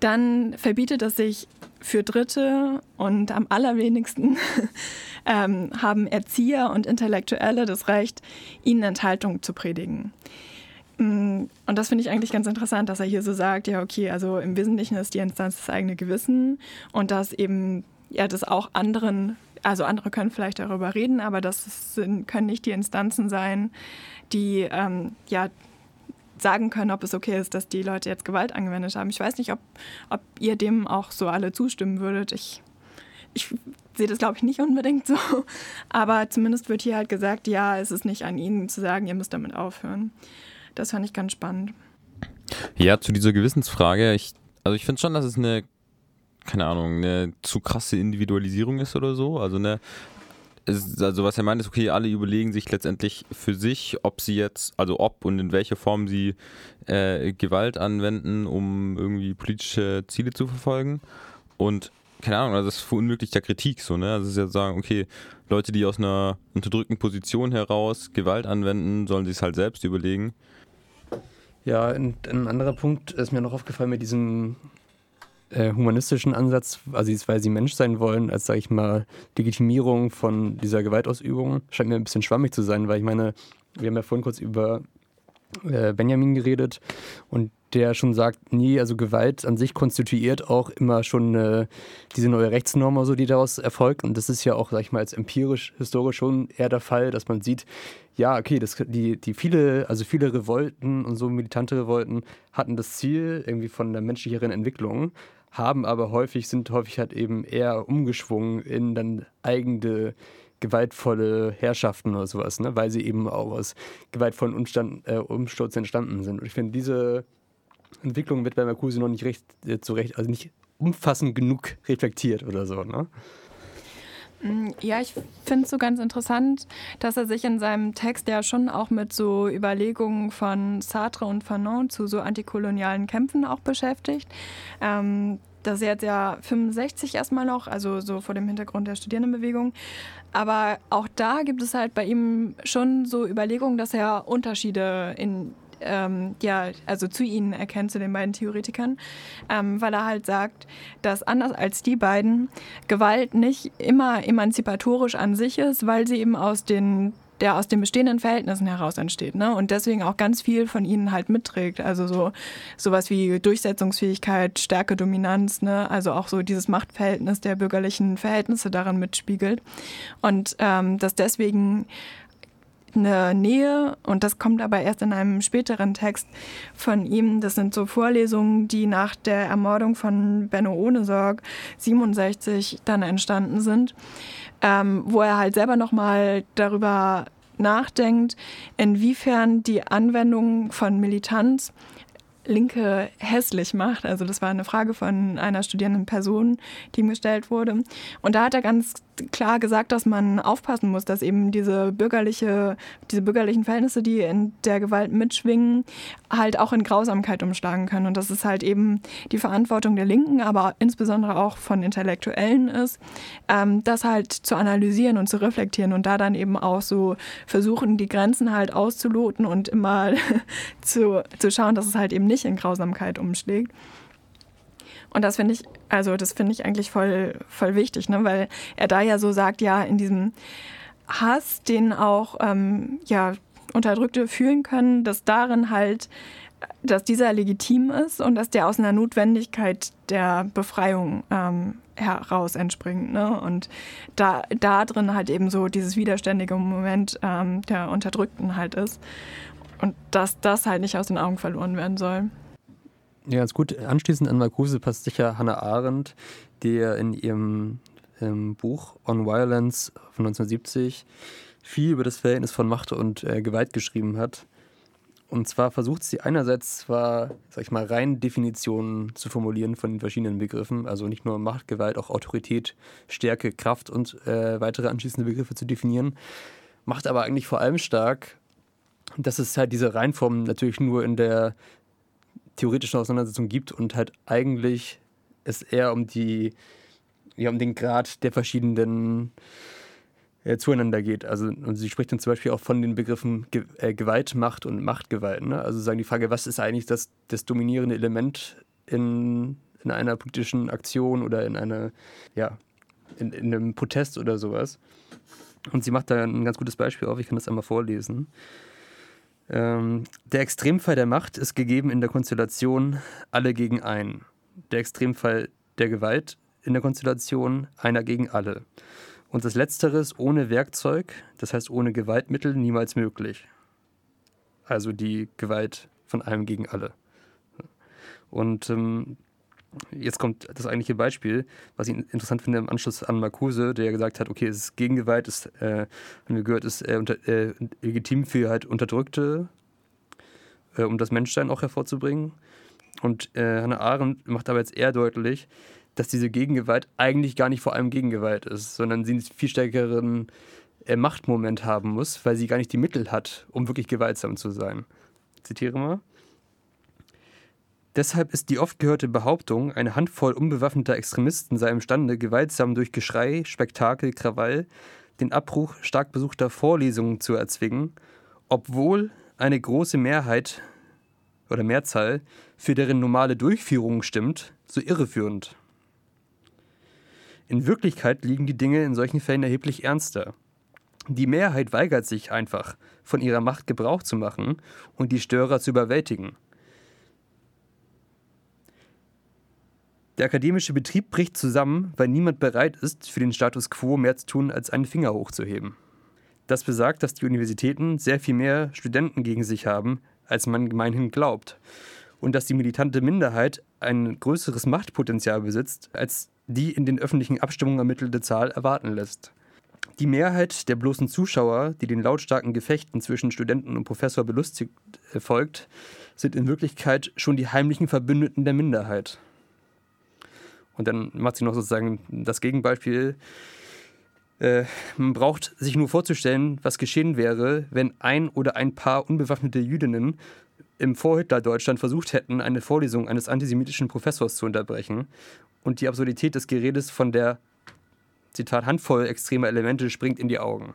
[SPEAKER 1] dann verbietet es sich für Dritte und am allerwenigsten <laughs> ähm, haben Erzieher und Intellektuelle das Recht, ihnen Enthaltung zu predigen. Mm, und das finde ich eigentlich ganz interessant, dass er hier so sagt, ja, okay, also im Wesentlichen ist die Instanz das eigene Gewissen und dass eben ja das auch anderen also andere können vielleicht darüber reden, aber das sind, können nicht die Instanzen sein, die ähm, ja sagen können, ob es okay ist, dass die Leute jetzt Gewalt angewendet haben. Ich weiß nicht, ob, ob ihr dem auch so alle zustimmen würdet. Ich, ich sehe das, glaube ich, nicht unbedingt so. Aber zumindest wird hier halt gesagt, ja, es ist nicht an ihnen zu sagen, ihr müsst damit aufhören. Das fand ich ganz spannend.
[SPEAKER 2] Ja, zu dieser Gewissensfrage, ich, also ich finde schon, dass es eine, keine Ahnung, eine zu krasse Individualisierung ist oder so. Also eine, also was er meint ist, okay, alle überlegen sich letztendlich für sich, ob sie jetzt, also ob und in welcher Form sie äh, Gewalt anwenden, um irgendwie politische Ziele zu verfolgen. Und keine Ahnung, also das verunmöglicht ja Kritik so, ne? Also es ist ja sagen, okay, Leute, die aus einer unterdrückten Position heraus Gewalt anwenden, sollen sich es halt selbst überlegen.
[SPEAKER 4] Ja, und ein anderer Punkt ist mir noch aufgefallen mit diesem äh, humanistischen Ansatz, also weil sie Mensch sein wollen, als, sage ich mal, Legitimierung von dieser Gewaltausübung, scheint mir ein bisschen schwammig zu sein, weil ich meine, wir haben ja vorhin kurz über äh, Benjamin geredet und der schon sagt, nee, also Gewalt an sich konstituiert auch immer schon äh, diese neue Rechtsnorm, so, die daraus erfolgt. Und das ist ja auch, sag ich mal, als empirisch, historisch schon eher der Fall, dass man sieht, ja, okay, das, die, die viele, also viele Revolten und so militante Revolten hatten das Ziel irgendwie von der menschlicheren Entwicklung, haben aber häufig, sind häufig halt eben eher umgeschwungen in dann eigene gewaltvolle Herrschaften oder sowas, ne? weil sie eben auch aus gewaltvollen Umstand, äh, Umsturz entstanden sind. Und ich finde, diese Entwicklung wird bei Marcuse noch nicht recht, äh, zu Recht, also nicht umfassend genug reflektiert oder so. Ne?
[SPEAKER 1] Mm, ja, ich finde es so ganz interessant, dass er sich in seinem Text ja schon auch mit so Überlegungen von Sartre und Fanon zu so antikolonialen Kämpfen auch beschäftigt. Ähm, das ist jetzt ja 65 erstmal noch, also so vor dem Hintergrund der Studierendenbewegung. Aber auch da gibt es halt bei ihm schon so Überlegungen, dass er Unterschiede in ähm, ja, also zu ihnen erkennt, zu den beiden Theoretikern, ähm, weil er halt sagt, dass anders als die beiden Gewalt nicht immer emanzipatorisch an sich ist, weil sie eben aus den der aus den bestehenden Verhältnissen heraus entsteht, ne? Und deswegen auch ganz viel von ihnen halt mitträgt. Also so sowas wie Durchsetzungsfähigkeit, Stärke, Dominanz, ne? Also auch so dieses Machtverhältnis der bürgerlichen Verhältnisse daran mitspiegelt. Und ähm, dass deswegen eine Nähe und das kommt aber erst in einem späteren Text von ihm. Das sind so Vorlesungen, die nach der Ermordung von Benno Ohnesorg 67 dann entstanden sind ähm, wo er halt selber nochmal darüber nachdenkt, inwiefern die Anwendung von Militanz Linke hässlich macht. Also das war eine Frage von einer studierenden Person, die ihm gestellt wurde. Und da hat er ganz klar gesagt, dass man aufpassen muss, dass eben diese bürgerliche, diese bürgerlichen Verhältnisse, die in der Gewalt mitschwingen, halt auch in Grausamkeit umschlagen können. Und dass es halt eben die Verantwortung der Linken, aber insbesondere auch von Intellektuellen ist, ähm, das halt zu analysieren und zu reflektieren und da dann eben auch so versuchen, die Grenzen halt auszuloten und immer <laughs> zu, zu schauen, dass es halt eben nicht in Grausamkeit umschlägt. Und das finde ich, also das finde ich eigentlich voll, voll wichtig, ne? weil er da ja so sagt, ja, in diesem Hass, den auch ähm, ja, Unterdrückte fühlen können, dass darin halt, dass dieser legitim ist und dass der aus einer Notwendigkeit der Befreiung ähm, heraus entspringt. Ne? Und da, da drin halt eben so dieses widerständige Moment ähm, der Unterdrückten halt ist. Und dass das halt nicht aus den Augen verloren werden soll.
[SPEAKER 4] Ja, ganz gut. Anschließend an Marcuse passt sicher Hannah Arendt, die in ihrem ähm, Buch On Violence von 1970 viel über das Verhältnis von Macht und äh, Gewalt geschrieben hat. Und zwar versucht sie einerseits zwar, sag ich mal, rein Definitionen zu formulieren von den verschiedenen Begriffen, also nicht nur Macht, Gewalt, auch Autorität, Stärke, Kraft und äh, weitere anschließende Begriffe zu definieren, macht aber eigentlich vor allem stark, dass es halt diese Reinformen natürlich nur in der theoretischen Auseinandersetzung gibt und halt eigentlich es eher um die, ja, um den Grad der verschiedenen äh, zueinander geht. Also und sie spricht dann zum Beispiel auch von den Begriffen Ge äh, Gewalt, Macht und Machtgewalt. Ne? Also sagen die Frage, was ist eigentlich das, das dominierende Element in, in einer politischen Aktion oder in einer, ja, in, in einem Protest oder sowas. Und sie macht da ein ganz gutes Beispiel auf, ich kann das einmal vorlesen. Ähm, der Extremfall der Macht ist gegeben in der Konstellation alle gegen einen. Der Extremfall der Gewalt in der Konstellation einer gegen alle. Und das Letztere ist ohne Werkzeug, das heißt ohne Gewaltmittel, niemals möglich. Also die Gewalt von einem gegen alle. Und ähm, jetzt kommt das eigentliche Beispiel, was ich interessant finde im Anschluss an Marcuse, der gesagt hat, okay, es ist Gegengewalt, ist, äh, haben wir gehört, ist äh, unter, äh, legitim für halt Unterdrückte, äh, um das Menschsein auch hervorzubringen. Und äh, Hannah Arendt macht aber jetzt eher deutlich, dass diese Gegengewalt eigentlich gar nicht vor allem Gegengewalt ist, sondern sie einen viel stärkeren äh, Machtmoment haben muss, weil sie gar nicht die Mittel hat, um wirklich gewaltsam zu sein. Ich zitiere mal. Deshalb ist die oft gehörte Behauptung, eine Handvoll unbewaffneter Extremisten sei imstande, gewaltsam durch Geschrei, Spektakel, Krawall den Abbruch stark besuchter Vorlesungen zu erzwingen, obwohl eine große Mehrheit oder Mehrzahl für deren normale Durchführung stimmt, so irreführend. In Wirklichkeit liegen die Dinge in solchen Fällen erheblich ernster. Die Mehrheit weigert sich einfach, von ihrer Macht Gebrauch zu machen und die Störer zu überwältigen. Der akademische Betrieb bricht zusammen, weil niemand bereit ist, für den Status quo mehr zu tun, als einen Finger hochzuheben. Das besagt, dass die Universitäten sehr viel mehr Studenten gegen sich haben, als man gemeinhin glaubt. Und dass die militante Minderheit ein größeres Machtpotenzial besitzt, als die in den öffentlichen Abstimmungen ermittelte Zahl erwarten lässt. Die Mehrheit der bloßen Zuschauer, die den lautstarken Gefechten zwischen Studenten und Professor belustigt äh, folgt, sind in Wirklichkeit schon die heimlichen Verbündeten der Minderheit. Und dann macht sie noch sozusagen das Gegenbeispiel. Äh, man braucht sich nur vorzustellen, was geschehen wäre, wenn ein oder ein paar unbewaffnete Jüdinnen im Vorhitler-Deutschland versucht hätten, eine Vorlesung eines antisemitischen Professors zu unterbrechen und die Absurdität des Geredes von der, Zitat, Handvoll extremer Elemente springt in die Augen.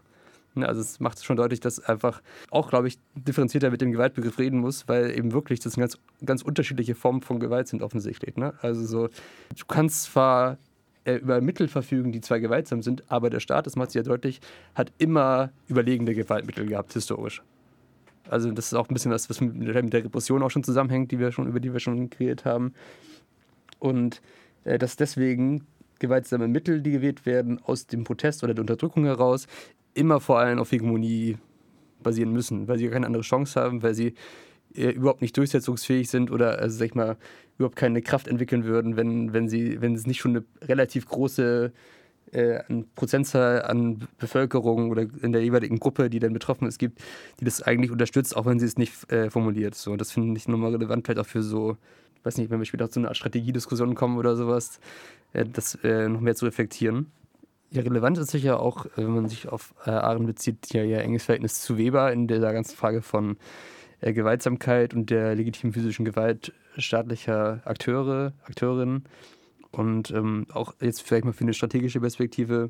[SPEAKER 4] Ne, also es macht schon deutlich, dass einfach auch, glaube ich, differenzierter mit dem Gewaltbegriff reden muss, weil eben wirklich das ganz, ganz unterschiedliche Formen von Gewalt sind offensichtlich. Ne? Also so, du kannst zwar äh, über Mittel verfügen, die zwar gewaltsam sind, aber der Staat, das macht sich ja deutlich, hat immer überlegende Gewaltmittel gehabt, historisch. Also das ist auch ein bisschen was, was mit der Repression auch schon zusammenhängt, die wir schon, über die wir schon geredet haben. Und äh, dass deswegen gewaltsame Mittel, die gewählt werden, aus dem Protest oder der Unterdrückung heraus, immer vor allem auf Hegemonie basieren müssen, weil sie keine andere Chance haben, weil sie äh, überhaupt nicht durchsetzungsfähig sind oder, also sag ich mal, überhaupt keine Kraft entwickeln würden, wenn, wenn, sie, wenn es nicht schon eine relativ große äh, Prozentzahl an Bevölkerung oder in der jeweiligen Gruppe, die dann betroffen ist, gibt, die das eigentlich unterstützt, auch wenn sie es nicht äh, formuliert. So, das finde ich nochmal relevant, vielleicht auch für so weiß nicht, wenn wir später zu einer Strategiediskussion kommen oder sowas, äh, das äh, noch mehr zu reflektieren. Ja, relevant ist sicher auch, wenn man sich auf äh, Arendt bezieht, ja ihr enges Verhältnis zu Weber in der ganzen Frage von äh, Gewaltsamkeit und der legitimen physischen Gewalt staatlicher Akteure, Akteurinnen. Und ähm, auch jetzt vielleicht mal für eine strategische Perspektive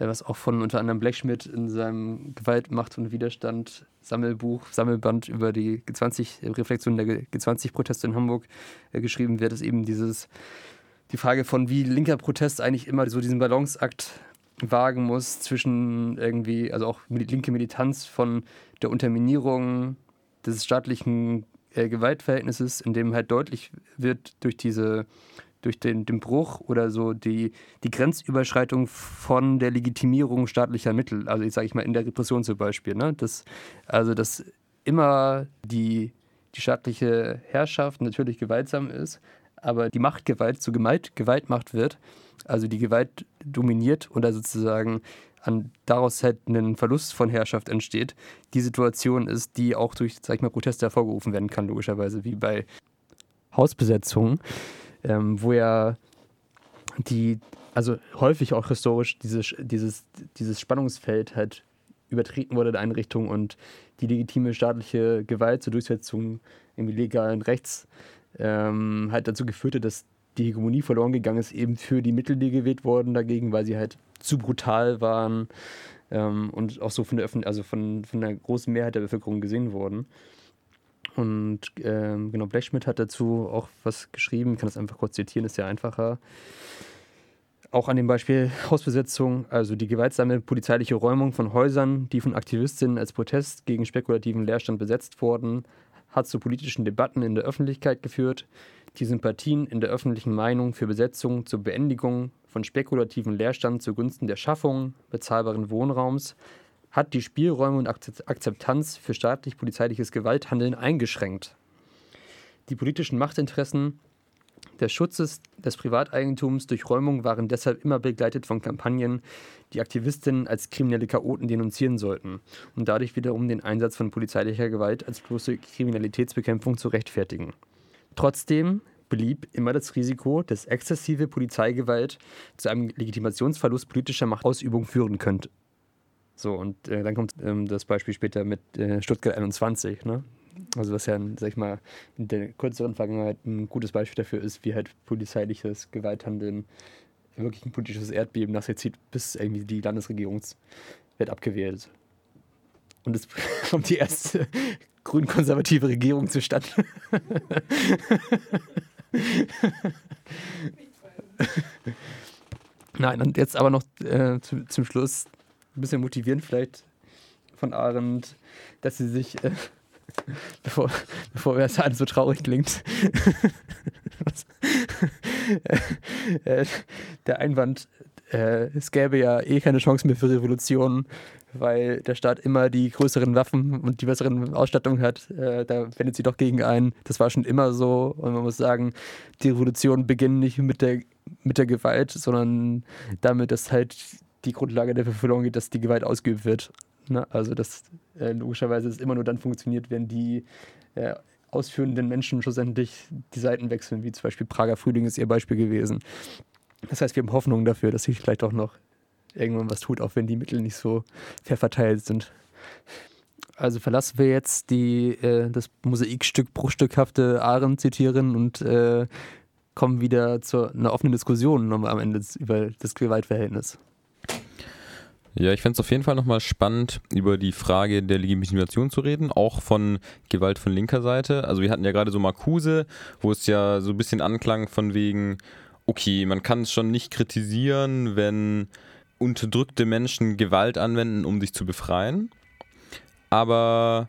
[SPEAKER 4] äh, was auch von unter anderem Blechschmidt in seinem Gewalt, Macht und Widerstand Sammelbuch, Sammelband über die G20, Reflexion der G20-Proteste in Hamburg äh, geschrieben wird, ist eben dieses, die Frage von, wie linker Protest eigentlich immer so diesen Balanceakt wagen muss zwischen irgendwie, also auch linke Militanz von der Unterminierung des staatlichen äh, Gewaltverhältnisses, in dem halt deutlich wird durch diese durch den, den Bruch oder so die, die Grenzüberschreitung von der Legitimierung staatlicher Mittel, also ich sage ich mal in der Repression zum Beispiel, ne? das, also dass immer die, die staatliche Herrschaft natürlich gewaltsam ist, aber die Machtgewalt zu Gewalt, Gewaltmacht wird, also die Gewalt dominiert oder sozusagen an daraus halt ein Verlust von Herrschaft entsteht, die Situation ist, die auch durch, sag ich mal, Proteste hervorgerufen werden kann, logischerweise, wie bei Hausbesetzungen ähm, wo ja die, also häufig auch historisch dieses, dieses, dieses Spannungsfeld halt übertreten wurde der Einrichtung und die legitime staatliche Gewalt zur Durchsetzung im legalen Rechts ähm, halt dazu geführt hat, dass die Hegemonie verloren gegangen ist, eben für die Mittel, die gewählt wurden dagegen, weil sie halt zu brutal waren ähm, und auch so von der Öffentlich also von, von der großen Mehrheit der Bevölkerung gesehen wurden. Und ähm, genau, Blechschmidt hat dazu auch was geschrieben. Ich kann das einfach kurz zitieren, ist ja einfacher. Auch an dem Beispiel Hausbesetzung, also die gewaltsame polizeiliche Räumung von Häusern, die von Aktivistinnen als Protest gegen spekulativen Leerstand besetzt wurden, hat zu politischen Debatten in der Öffentlichkeit geführt, die Sympathien in der öffentlichen Meinung für Besetzung zur Beendigung von spekulativen Leerstand zugunsten der Schaffung bezahlbaren Wohnraums hat die Spielräume und Akzeptanz für staatlich-polizeiliches Gewalthandeln eingeschränkt. Die politischen Machtinteressen der Schutzes des Privateigentums durch Räumung waren deshalb immer begleitet von Kampagnen, die Aktivistinnen als kriminelle Chaoten denunzieren sollten und dadurch wiederum den Einsatz von polizeilicher Gewalt als bloße Kriminalitätsbekämpfung zu rechtfertigen. Trotzdem blieb immer das Risiko, dass exzessive Polizeigewalt zu einem Legitimationsverlust politischer Machtausübung führen könnte. So, und äh, dann kommt ähm, das Beispiel später mit äh, Stuttgart 21, ne? Also was ja, sag ich mal, in der kürzeren Vergangenheit ein gutes Beispiel dafür ist, wie halt polizeiliches Gewalthandeln wirklich ein politisches Erdbeben nach sich zieht, bis irgendwie die Landesregierung wird abgewählt. Und es <laughs> kommt die erste <laughs> grün-konservative Regierung zustande. <laughs> Nein, und jetzt aber noch äh, zu, zum Schluss ein bisschen motivieren vielleicht von Arendt, dass sie sich, äh, <laughs> bevor, bevor das alles so traurig klingt, <laughs> äh, der Einwand, äh, es gäbe ja eh keine Chance mehr für Revolutionen, weil der Staat immer die größeren Waffen und die besseren Ausstattung hat. Äh, da wendet sie doch gegen ein. Das war schon immer so. Und man muss sagen, die Revolutionen beginnen nicht mit der, mit der Gewalt, sondern damit, dass halt die Grundlage dafür verloren geht, dass die Gewalt ausgeübt wird. Ne? Also, dass äh, logischerweise es immer nur dann funktioniert, wenn die äh, ausführenden Menschen schlussendlich die Seiten wechseln, wie zum Beispiel Prager Frühling ist ihr Beispiel gewesen. Das heißt, wir haben Hoffnung dafür, dass sich vielleicht auch noch irgendwann was tut, auch wenn die Mittel nicht so fair verteilt sind. Also verlassen wir jetzt die, äh, das Mosaikstück bruchstückhafte Aren zitieren und äh, kommen wieder zu einer offenen Diskussion am Ende über das Gewaltverhältnis.
[SPEAKER 2] Ja, ich fände es auf jeden Fall nochmal spannend, über die Frage der Legitimation zu reden, auch von Gewalt von linker Seite. Also wir hatten ja gerade so Marcuse, wo es ja so ein bisschen anklang von wegen, okay, man kann es schon nicht kritisieren, wenn unterdrückte Menschen Gewalt anwenden, um sich zu befreien. Aber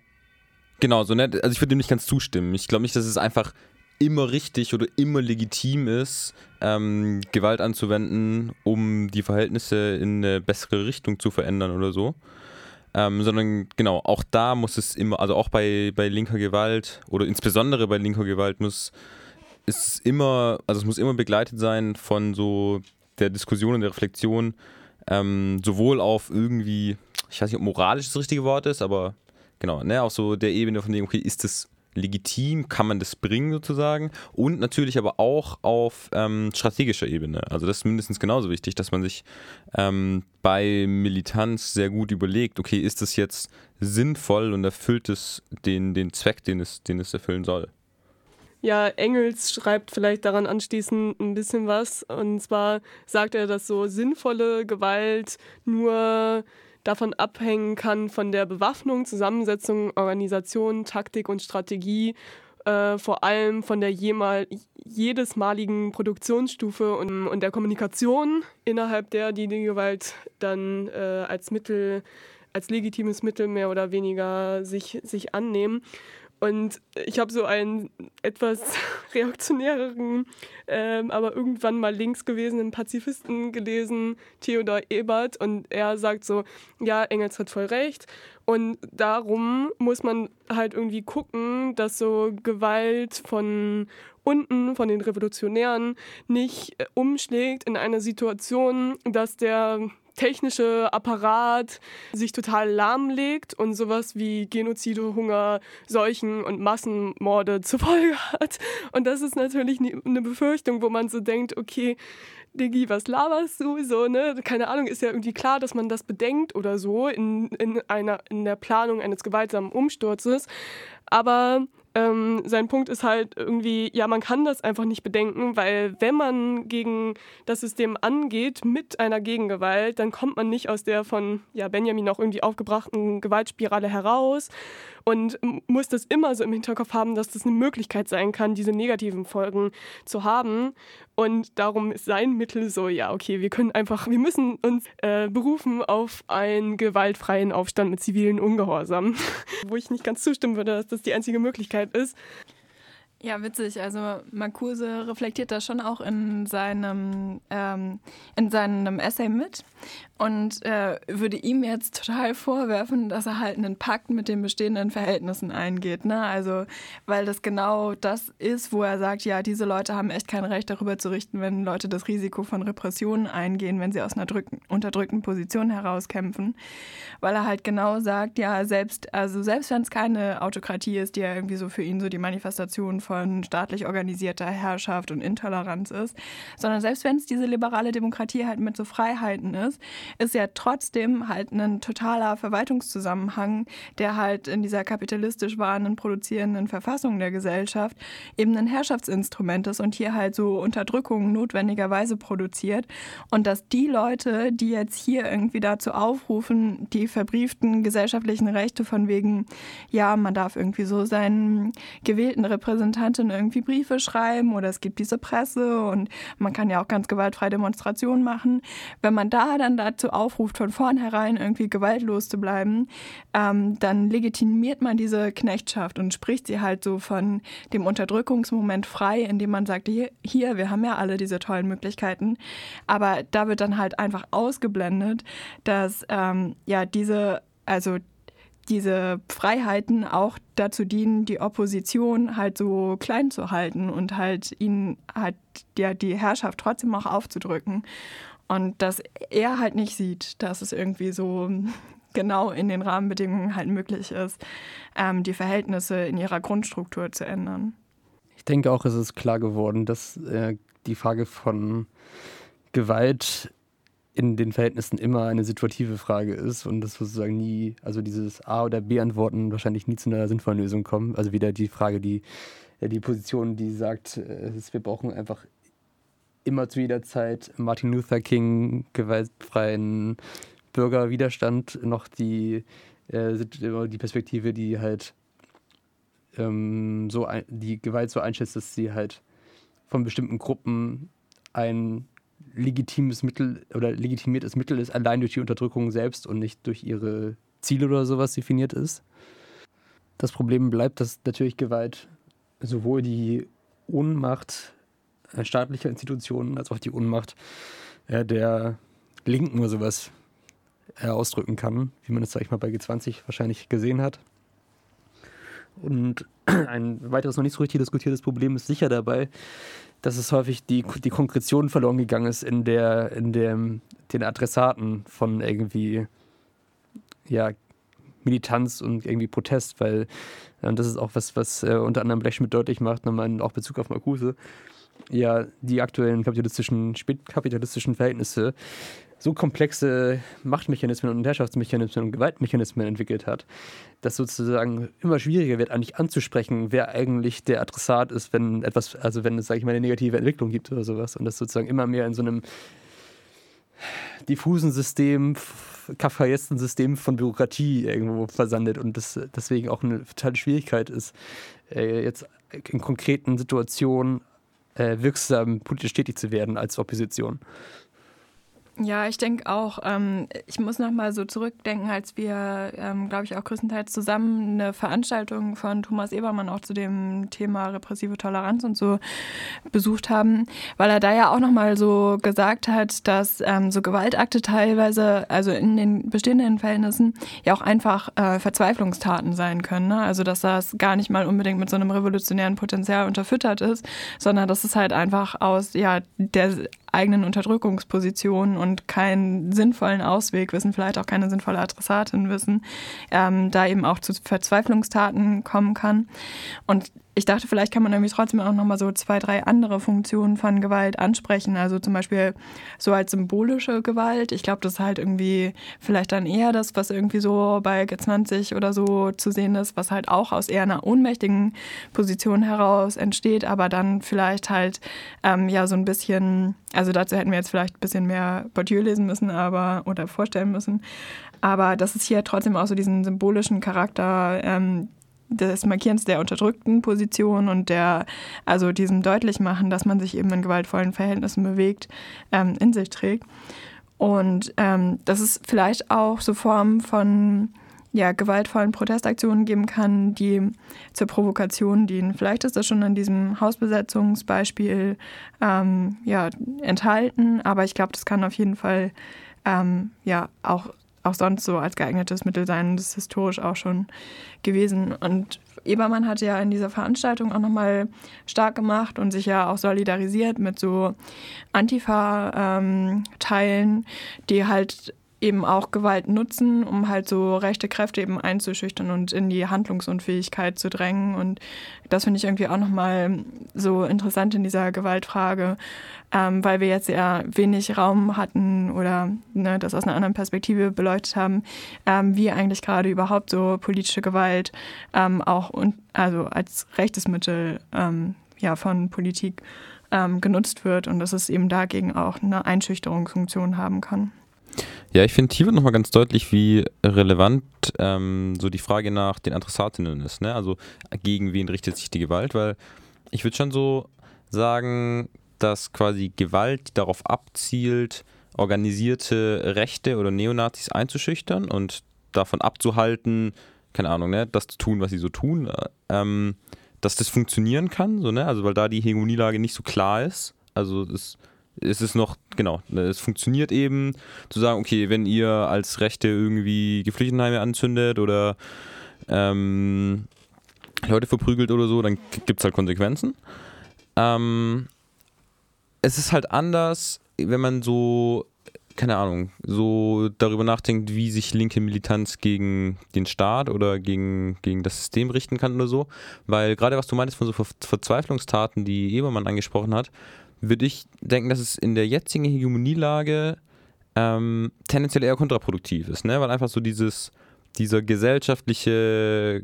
[SPEAKER 2] genau, so nett, also ich würde dem nicht ganz zustimmen. Ich glaube nicht, dass es einfach immer richtig oder immer legitim ist, ähm, Gewalt anzuwenden, um die Verhältnisse in eine bessere Richtung zu verändern oder so. Ähm, sondern genau, auch da muss es immer, also auch bei, bei linker Gewalt oder insbesondere bei linker Gewalt muss es immer, also es muss immer begleitet sein von so der Diskussion und der Reflexion, ähm, sowohl auf irgendwie, ich weiß nicht, ob moralisch das richtige Wort ist, aber genau, ne, auf so der Ebene von dem, okay, ist das legitim, kann man das bringen sozusagen und natürlich aber auch auf ähm, strategischer Ebene. Also das ist mindestens genauso wichtig, dass man sich ähm, bei Militanz sehr gut überlegt, okay, ist das jetzt sinnvoll und erfüllt es den, den Zweck, den es, den es erfüllen soll.
[SPEAKER 3] Ja, Engels schreibt vielleicht daran anschließend ein bisschen was. Und zwar sagt er, dass so sinnvolle Gewalt nur davon abhängen kann von der Bewaffnung, Zusammensetzung, Organisation, Taktik und Strategie, äh, vor allem von der jedesmaligen Produktionsstufe und, und der Kommunikation, innerhalb der die, die Gewalt dann äh, als Mittel, als legitimes Mittel mehr oder weniger sich, sich annehmen. Und ich habe so einen etwas <laughs> reaktionäreren, ähm, aber irgendwann mal links gewesenen Pazifisten gelesen, Theodor Ebert, und er sagt so, ja, Engels hat voll recht. Und darum muss man halt irgendwie gucken, dass so Gewalt von unten, von den Revolutionären, nicht äh, umschlägt in eine Situation, dass der technische Apparat sich total lahmlegt und sowas wie Genozide, Hunger, Seuchen und Massenmorde zur Folge hat. Und das ist natürlich eine Befürchtung, wo man so denkt, okay, Diggi, was laberst du? So, ne? Keine Ahnung, ist ja irgendwie klar, dass man das bedenkt oder so in, in, einer, in der Planung eines gewaltsamen Umsturzes. Aber ähm, sein Punkt ist halt irgendwie, ja, man kann das einfach nicht bedenken, weil wenn man gegen das System angeht mit einer Gegengewalt, dann kommt man nicht aus der von ja, Benjamin auch irgendwie aufgebrachten Gewaltspirale heraus und muss das immer so im Hinterkopf haben, dass das eine Möglichkeit sein kann, diese negativen Folgen zu haben. Und darum ist sein Mittel so, ja, okay, wir können einfach, wir müssen uns äh, berufen auf einen gewaltfreien Aufstand mit zivilen Ungehorsam, <laughs> wo ich nicht ganz zustimmen würde, dass das die einzige Möglichkeit ist.
[SPEAKER 1] Ja, witzig. Also Marcuse reflektiert das schon auch in seinem, ähm, in seinem Essay mit und äh, würde ihm jetzt total vorwerfen, dass er halt einen Pakt mit den bestehenden Verhältnissen eingeht. Ne? Also, weil das genau das ist, wo er sagt, ja, diese Leute haben echt kein Recht darüber zu richten, wenn Leute das Risiko von Repressionen eingehen, wenn sie aus einer drücken, unterdrückten Position herauskämpfen. Weil er halt genau sagt, ja, selbst, also selbst wenn es keine Autokratie ist, die ja irgendwie so für ihn so die Manifestation von von staatlich organisierter Herrschaft und Intoleranz ist, sondern selbst wenn es diese liberale Demokratie halt mit so Freiheiten ist, ist ja trotzdem halt ein totaler Verwaltungszusammenhang, der halt in dieser kapitalistisch wahrenden, produzierenden Verfassung der Gesellschaft eben ein Herrschaftsinstrument ist und hier halt so Unterdrückung notwendigerweise produziert. Und dass die Leute, die jetzt hier irgendwie dazu aufrufen, die verbrieften gesellschaftlichen Rechte von wegen, ja, man darf irgendwie so seinen gewählten Repräsentanten Repräsentantin irgendwie Briefe schreiben oder es gibt diese Presse und man kann ja auch ganz gewaltfrei Demonstrationen machen. Wenn man da dann dazu aufruft, von vornherein irgendwie gewaltlos zu bleiben, ähm, dann legitimiert man diese Knechtschaft und spricht sie halt so von dem Unterdrückungsmoment frei, indem man sagt, hier, hier wir haben ja alle diese tollen Möglichkeiten. Aber da wird dann halt einfach ausgeblendet, dass ähm, ja diese also diese Freiheiten auch dazu dienen, die Opposition halt so klein zu halten und halt ihnen halt ja, die Herrschaft trotzdem auch aufzudrücken. Und dass er halt nicht sieht, dass es irgendwie so <laughs> genau in den Rahmenbedingungen halt möglich ist, ähm, die Verhältnisse in ihrer Grundstruktur zu ändern.
[SPEAKER 4] Ich denke auch, es ist klar geworden, dass äh, die Frage von Gewalt in den Verhältnissen immer eine situative Frage ist und das sozusagen nie, also dieses A oder B antworten wahrscheinlich nie zu einer sinnvollen Lösung kommen. Also wieder die Frage, die, die Position, die sagt, äh, wir brauchen einfach immer zu jeder Zeit Martin Luther King gewaltfreien Bürgerwiderstand, noch die, äh, die Perspektive, die halt ähm, so ein, die Gewalt so einschätzt, dass sie halt von bestimmten Gruppen ein legitimes Mittel oder legitimiertes Mittel ist, allein durch die Unterdrückung selbst und nicht durch ihre Ziele oder sowas definiert ist. Das Problem bleibt, dass natürlich Gewalt sowohl die Ohnmacht äh, staatlicher Institutionen als auch die Ohnmacht äh, der Linken oder sowas äh, ausdrücken kann, wie man es, sag ich mal, bei G20 wahrscheinlich gesehen hat. Und <clears throat> ein weiteres noch nicht so richtig diskutiertes Problem ist sicher dabei, dass es häufig die, die Konkretion verloren gegangen ist in der, in dem, den Adressaten von irgendwie ja, Militanz und irgendwie Protest, weil äh, das ist auch was, was äh, unter anderem Blechschmidt deutlich macht, nochmal auch Bezug auf Marcuse, ja, die aktuellen kapitalistischen, spätkapitalistischen Verhältnisse so komplexe Machtmechanismen und Herrschaftsmechanismen und Gewaltmechanismen entwickelt hat, dass sozusagen immer schwieriger wird, eigentlich anzusprechen, wer eigentlich der Adressat ist, wenn etwas, also wenn es, sage ich mal, eine negative Entwicklung gibt oder sowas. Und das sozusagen immer mehr in so einem diffusen System, kafkaesken System von Bürokratie irgendwo versandet und das deswegen auch eine totale Schwierigkeit ist, äh, jetzt in konkreten Situationen äh, wirksam politisch tätig zu werden als Opposition.
[SPEAKER 1] Ja, ich denke auch, ähm, ich muss noch mal so zurückdenken, als wir, ähm, glaube ich, auch größtenteils zusammen eine Veranstaltung von Thomas Ebermann auch zu dem Thema repressive Toleranz und so besucht haben, weil er da ja auch noch mal so gesagt hat, dass ähm, so Gewaltakte teilweise, also in den bestehenden Verhältnissen, ja auch einfach äh, Verzweiflungstaten sein können. Ne? Also, dass das gar nicht mal unbedingt mit so einem revolutionären Potenzial unterfüttert ist, sondern dass es halt einfach aus ja, der eigenen Unterdrückungspositionen und keinen sinnvollen Ausweg wissen, vielleicht auch keine sinnvolle Adressatin wissen, ähm, da eben auch zu Verzweiflungstaten kommen kann. Und ich dachte, vielleicht kann man irgendwie trotzdem auch nochmal so zwei, drei andere Funktionen von Gewalt ansprechen. Also zum Beispiel so als symbolische Gewalt. Ich glaube, das ist halt irgendwie vielleicht dann eher das, was irgendwie so bei G20 oder so zu sehen ist, was halt auch aus eher einer ohnmächtigen Position heraus entsteht, aber dann vielleicht halt ähm, ja so ein bisschen, also dazu hätten wir jetzt vielleicht ein bisschen mehr Bourdieu lesen müssen, aber oder vorstellen müssen. Aber dass es hier trotzdem auch so diesen symbolischen Charakter ähm, des Markierens der unterdrückten Position und der, also diesem deutlich machen, dass man sich eben in gewaltvollen Verhältnissen bewegt, ähm, in sich trägt. Und ähm, das ist vielleicht auch so Form von ja, gewaltvollen Protestaktionen geben kann, die zur Provokation dienen. Vielleicht ist das schon in diesem Hausbesetzungsbeispiel ähm, ja, enthalten, aber ich glaube, das kann auf jeden Fall ähm, ja auch, auch sonst so als geeignetes Mittel sein. Das ist historisch auch schon gewesen. Und Ebermann hat ja in dieser Veranstaltung auch nochmal stark gemacht und sich ja auch solidarisiert mit so Antifa-Teilen, ähm, die halt eben auch Gewalt nutzen, um halt so rechte Kräfte eben einzuschüchtern und in die Handlungsunfähigkeit zu drängen. Und das finde ich irgendwie auch nochmal so interessant in dieser Gewaltfrage, ähm, weil wir jetzt ja wenig Raum hatten oder ne, das aus einer anderen Perspektive beleuchtet haben, ähm, wie eigentlich gerade überhaupt so politische Gewalt ähm, auch und, also als rechtes Mittel ähm, ja, von Politik ähm, genutzt wird und dass es eben dagegen auch eine Einschüchterungsfunktion haben kann.
[SPEAKER 2] Ja, ich finde, hier wird nochmal ganz deutlich, wie relevant ähm, so die Frage nach den Adressatinnen ist. Ne? Also gegen wen richtet sich die Gewalt? Weil ich würde schon so sagen, dass quasi Gewalt darauf abzielt, organisierte Rechte oder Neonazis einzuschüchtern und davon abzuhalten, keine Ahnung, ne, das zu tun, was sie so tun, äh, ähm, dass das funktionieren kann, so, ne? Also weil da die Hegemonielage nicht so klar ist. Also es es ist noch, genau, es funktioniert eben, zu sagen, okay, wenn ihr als Rechte irgendwie Geflüchtetenheime anzündet oder ähm, Leute verprügelt oder so, dann gibt es halt Konsequenzen. Ähm, es ist halt anders, wenn man so, keine Ahnung, so darüber nachdenkt, wie sich linke Militanz gegen den Staat oder gegen, gegen das System richten kann oder so. Weil gerade was du meintest von so Ver Verzweiflungstaten, die Ebermann angesprochen hat, würde ich denken, dass es in der jetzigen Hegemonielage ähm, tendenziell eher kontraproduktiv ist, ne? weil einfach so dieses, dieser gesellschaftliche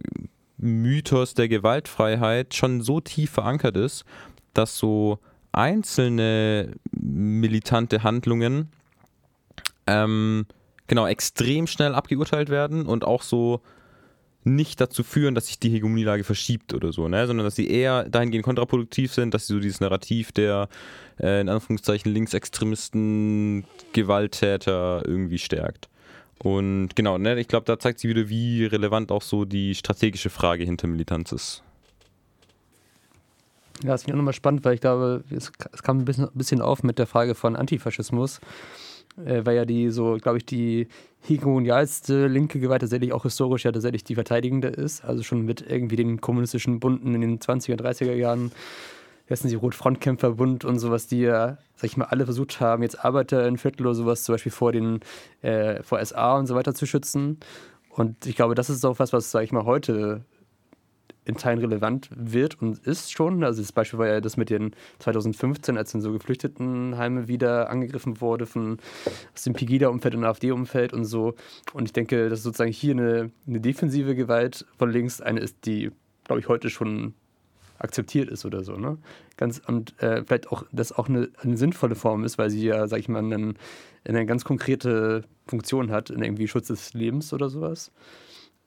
[SPEAKER 2] Mythos der Gewaltfreiheit schon so tief verankert ist, dass so einzelne militante Handlungen ähm, genau extrem schnell abgeurteilt werden und auch so nicht dazu führen, dass sich die Hegemonielage verschiebt oder so, ne? sondern dass sie eher dahingehend kontraproduktiv sind, dass sie so dieses Narrativ der äh, in Anführungszeichen Linksextremisten, Gewalttäter irgendwie stärkt. Und genau, ne, ich glaube, da zeigt sie wieder, wie relevant auch so die strategische Frage hinter Militanz ist.
[SPEAKER 4] Ja, das finde ich auch nochmal spannend, weil ich glaube, es, es kam ein bisschen, bisschen auf mit der Frage von Antifaschismus äh, weil ja die so, glaube ich, die hegemonialste linke Gewalt tatsächlich auch historisch ja tatsächlich die verteidigende ist. Also schon mit irgendwie den kommunistischen Bunden in den 20er, 30er Jahren, wissen Sie, Rotfrontkämpferbund und sowas, die ja, sag ich mal, alle versucht haben, jetzt Arbeiter in Viertel oder sowas zum Beispiel vor den, äh, vor SA und so weiter zu schützen. Und ich glaube, das ist auch was, was, sag ich mal, heute in Teilen relevant wird und ist schon. Also das Beispiel war ja das mit den 2015, als dann so Geflüchtetenheime wieder angegriffen wurde von aus dem Pegida-Umfeld und AfD-Umfeld und so. Und ich denke, dass sozusagen hier eine, eine defensive Gewalt von links eine ist, die, glaube ich, heute schon akzeptiert ist oder so. Ne? Ganz, und äh, vielleicht auch, das auch eine, eine, sinnvolle Form ist, weil sie ja, sag ich mal, einen, eine ganz konkrete Funktion hat, in irgendwie Schutz des Lebens oder sowas.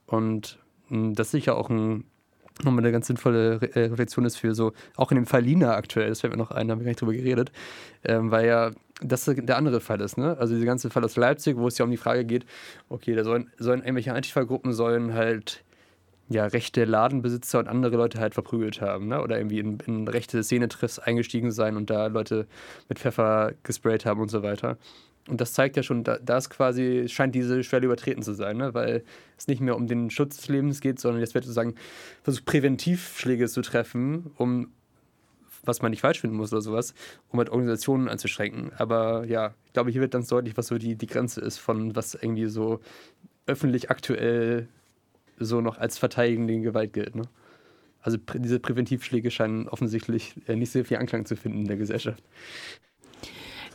[SPEAKER 4] Und hm, das ist sicher auch ein nochmal eine ganz sinnvolle Re äh, Reflexion ist für so, auch in dem Fall Lina aktuell, das fällt mir noch ein, da haben wir gar nicht drüber geredet, ähm, weil ja das der andere Fall ist, ne? Also dieser ganze Fall aus Leipzig, wo es ja um die Frage geht, okay, da sollen, sollen irgendwelche Antifa-Gruppen sollen halt ja, rechte Ladenbesitzer und andere Leute halt verprügelt haben, ne? Oder irgendwie in, in rechte Szenetreffs eingestiegen sein und da Leute mit Pfeffer gesprayt haben und so weiter. Und das zeigt ja schon, da, das quasi scheint diese Schwelle übertreten zu sein, ne? weil es nicht mehr um den Schutz des Lebens geht, sondern jetzt wird sozusagen versucht, Präventivschläge zu treffen, um, was man nicht falsch finden muss oder sowas, um halt Organisationen anzuschränken. Aber ja, ich glaube, hier wird ganz deutlich, was so die, die Grenze ist von was irgendwie so öffentlich aktuell so noch als verteidigende Gewalt gilt. Ne? Also diese Präventivschläge scheinen offensichtlich äh, nicht sehr viel Anklang zu finden in der Gesellschaft.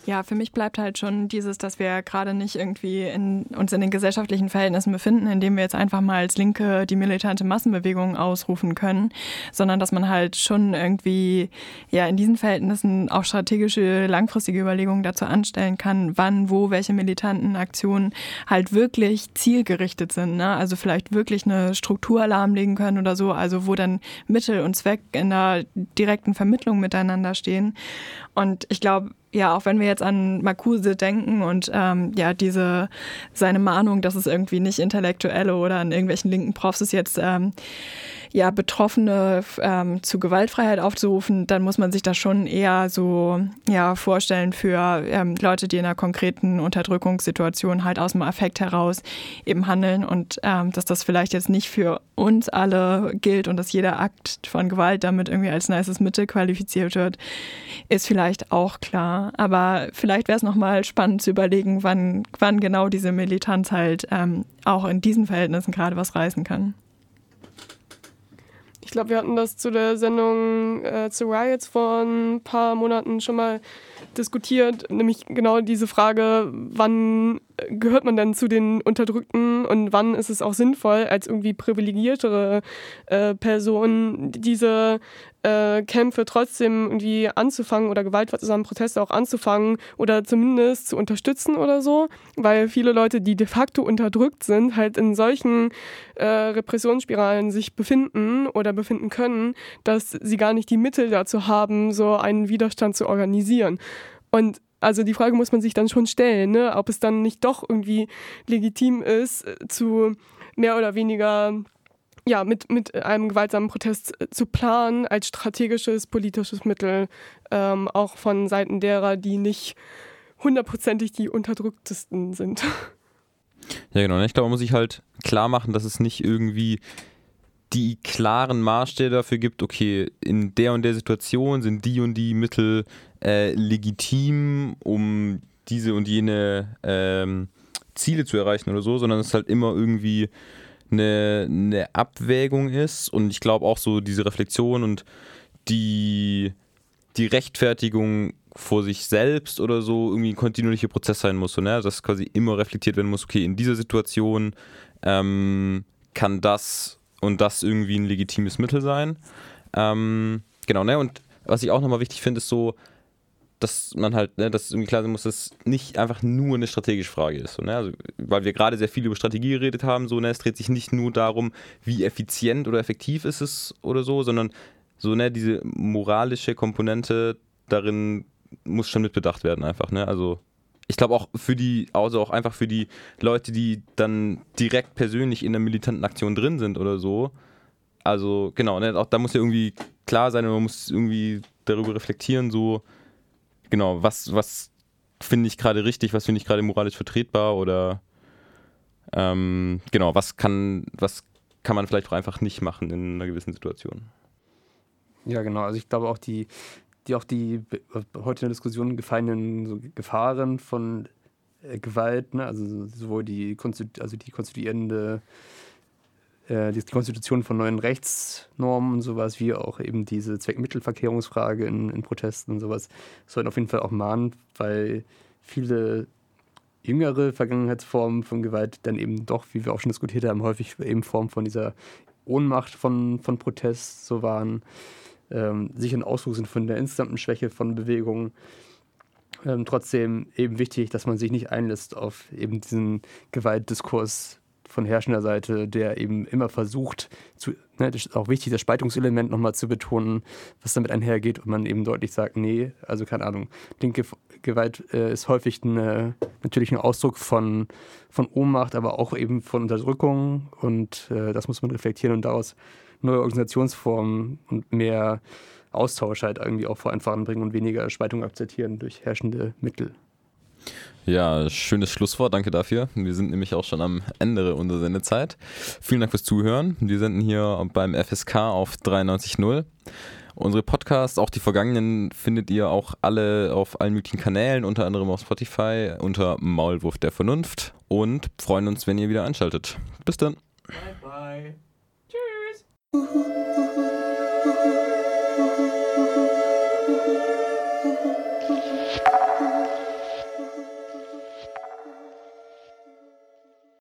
[SPEAKER 1] Ja, für mich bleibt halt schon dieses, dass wir gerade nicht irgendwie in, uns in den gesellschaftlichen Verhältnissen befinden, in denen wir jetzt einfach mal als Linke die militante Massenbewegung ausrufen können, sondern dass man halt schon irgendwie ja in diesen Verhältnissen auch strategische, langfristige Überlegungen dazu anstellen kann, wann, wo, welche militanten Aktionen halt wirklich zielgerichtet sind. Ne? Also vielleicht wirklich eine Struktur lahmlegen können oder so, also wo dann Mittel und Zweck in der direkten Vermittlung miteinander stehen. Und ich glaube, ja, auch wenn wir jetzt an Marcuse denken und ähm, ja, diese seine Mahnung, dass es irgendwie nicht Intellektuelle oder an irgendwelchen linken Profs ist jetzt ähm, ja, Betroffene ähm, zu Gewaltfreiheit aufzurufen, dann muss man sich das schon eher so ja, vorstellen für ähm, Leute, die in einer konkreten Unterdrückungssituation halt aus dem Affekt heraus eben handeln und ähm, dass das vielleicht jetzt nicht für uns alle gilt und dass jeder Akt von Gewalt damit irgendwie als nices Mittel qualifiziert wird, ist vielleicht auch klar. Aber vielleicht wäre es nochmal spannend zu überlegen, wann, wann genau diese Militanz halt ähm, auch in diesen Verhältnissen gerade was reißen kann.
[SPEAKER 3] Ich glaube, wir hatten das zu der Sendung äh, zu Riots vor ein paar Monaten schon mal diskutiert, nämlich genau diese Frage, wann gehört man denn zu den Unterdrückten und wann ist es auch sinnvoll, als irgendwie privilegiertere äh, Person diese äh, Kämpfe trotzdem irgendwie anzufangen oder gewaltsamen Proteste auch anzufangen oder zumindest zu unterstützen oder so, weil viele Leute, die de facto unterdrückt sind, halt in solchen äh, Repressionsspiralen sich befinden oder befinden können, dass sie gar nicht die Mittel dazu haben, so einen Widerstand zu organisieren. Und also die Frage muss man sich dann schon stellen, ne? ob es dann nicht doch irgendwie legitim ist, äh, zu mehr oder weniger ja, mit, mit einem gewaltsamen Protest äh, zu planen als strategisches politisches Mittel, ähm, auch von Seiten derer, die nicht hundertprozentig die unterdrücktesten sind. <laughs>
[SPEAKER 2] Ja, genau. Ich glaube, man muss sich halt klar machen, dass es nicht irgendwie die klaren Maßstäbe dafür gibt, okay, in der und der Situation sind die und die Mittel äh, legitim, um diese und jene ähm, Ziele zu erreichen oder so, sondern es halt immer irgendwie eine, eine Abwägung ist und ich glaube auch so diese Reflexion und die, die Rechtfertigung vor sich selbst oder so irgendwie ein kontinuierlicher Prozess sein muss, so, ne? dass quasi immer reflektiert werden muss, okay, in dieser Situation ähm, kann das und das irgendwie ein legitimes Mittel sein. Ähm, genau, ne? Und was ich auch nochmal wichtig finde, ist so, dass man halt, ne, dass irgendwie klar sein muss, dass es nicht einfach nur eine strategische Frage ist. So, ne? also, weil wir gerade sehr viel über Strategie geredet haben, so, ne? es dreht sich nicht nur darum, wie effizient oder effektiv ist es oder so, sondern so, ne, diese moralische Komponente darin muss schon mit bedacht werden, einfach. Ne? Also ich glaube auch für die, also auch einfach für die Leute, die dann direkt persönlich in der militanten Aktion drin sind oder so. Also genau, ne, auch da muss ja irgendwie klar sein und man muss irgendwie darüber reflektieren, so genau, was, was finde ich gerade richtig, was finde ich gerade moralisch vertretbar oder ähm, genau, was kann, was kann man vielleicht auch einfach nicht machen in einer gewissen Situation.
[SPEAKER 4] Ja, genau. Also ich glaube auch die, die auch die heute in der Diskussion gefallenen so Gefahren von äh, Gewalt, ne? also sowohl die, also die konstituierende die Konstitution von neuen Rechtsnormen und sowas, wie auch eben diese Zweckmittelverkehrungsfrage in, in Protesten und sowas, sollten auf jeden Fall auch mahnen, weil viele jüngere Vergangenheitsformen von Gewalt dann eben doch, wie wir auch schon diskutiert haben, häufig eben Form von dieser Ohnmacht von, von Protest so waren ähm, sicher ein Ausdruck sind von der insgesamten Schwäche von Bewegungen. Ähm, trotzdem eben wichtig, dass man sich nicht einlässt auf eben diesen Gewaltdiskurs von herrschender Seite, der eben immer versucht, zu, ne, das ist auch wichtig, das Spaltungselement nochmal zu betonen, was damit einhergeht und man eben deutlich sagt, nee, also keine Ahnung, linke Gewalt äh, ist häufig eine, natürlich ein Ausdruck von, von Ohnmacht, aber auch eben von Unterdrückung und äh, das muss man reflektieren und daraus neue Organisationsformen und mehr Austausch halt irgendwie auch vor Einfachen bringen und weniger Spaltung akzeptieren durch herrschende Mittel.
[SPEAKER 2] Ja, schönes Schlusswort, danke dafür. Wir sind nämlich auch schon am Ende unserer Sendezeit. Vielen Dank fürs Zuhören. Wir senden hier beim FSK auf 93.0. Unsere Podcasts, auch die vergangenen, findet ihr auch alle auf allen möglichen Kanälen, unter anderem auf Spotify unter Maulwurf der Vernunft und freuen uns, wenn ihr wieder einschaltet. Bis dann.
[SPEAKER 3] Bye bye. Tschüss.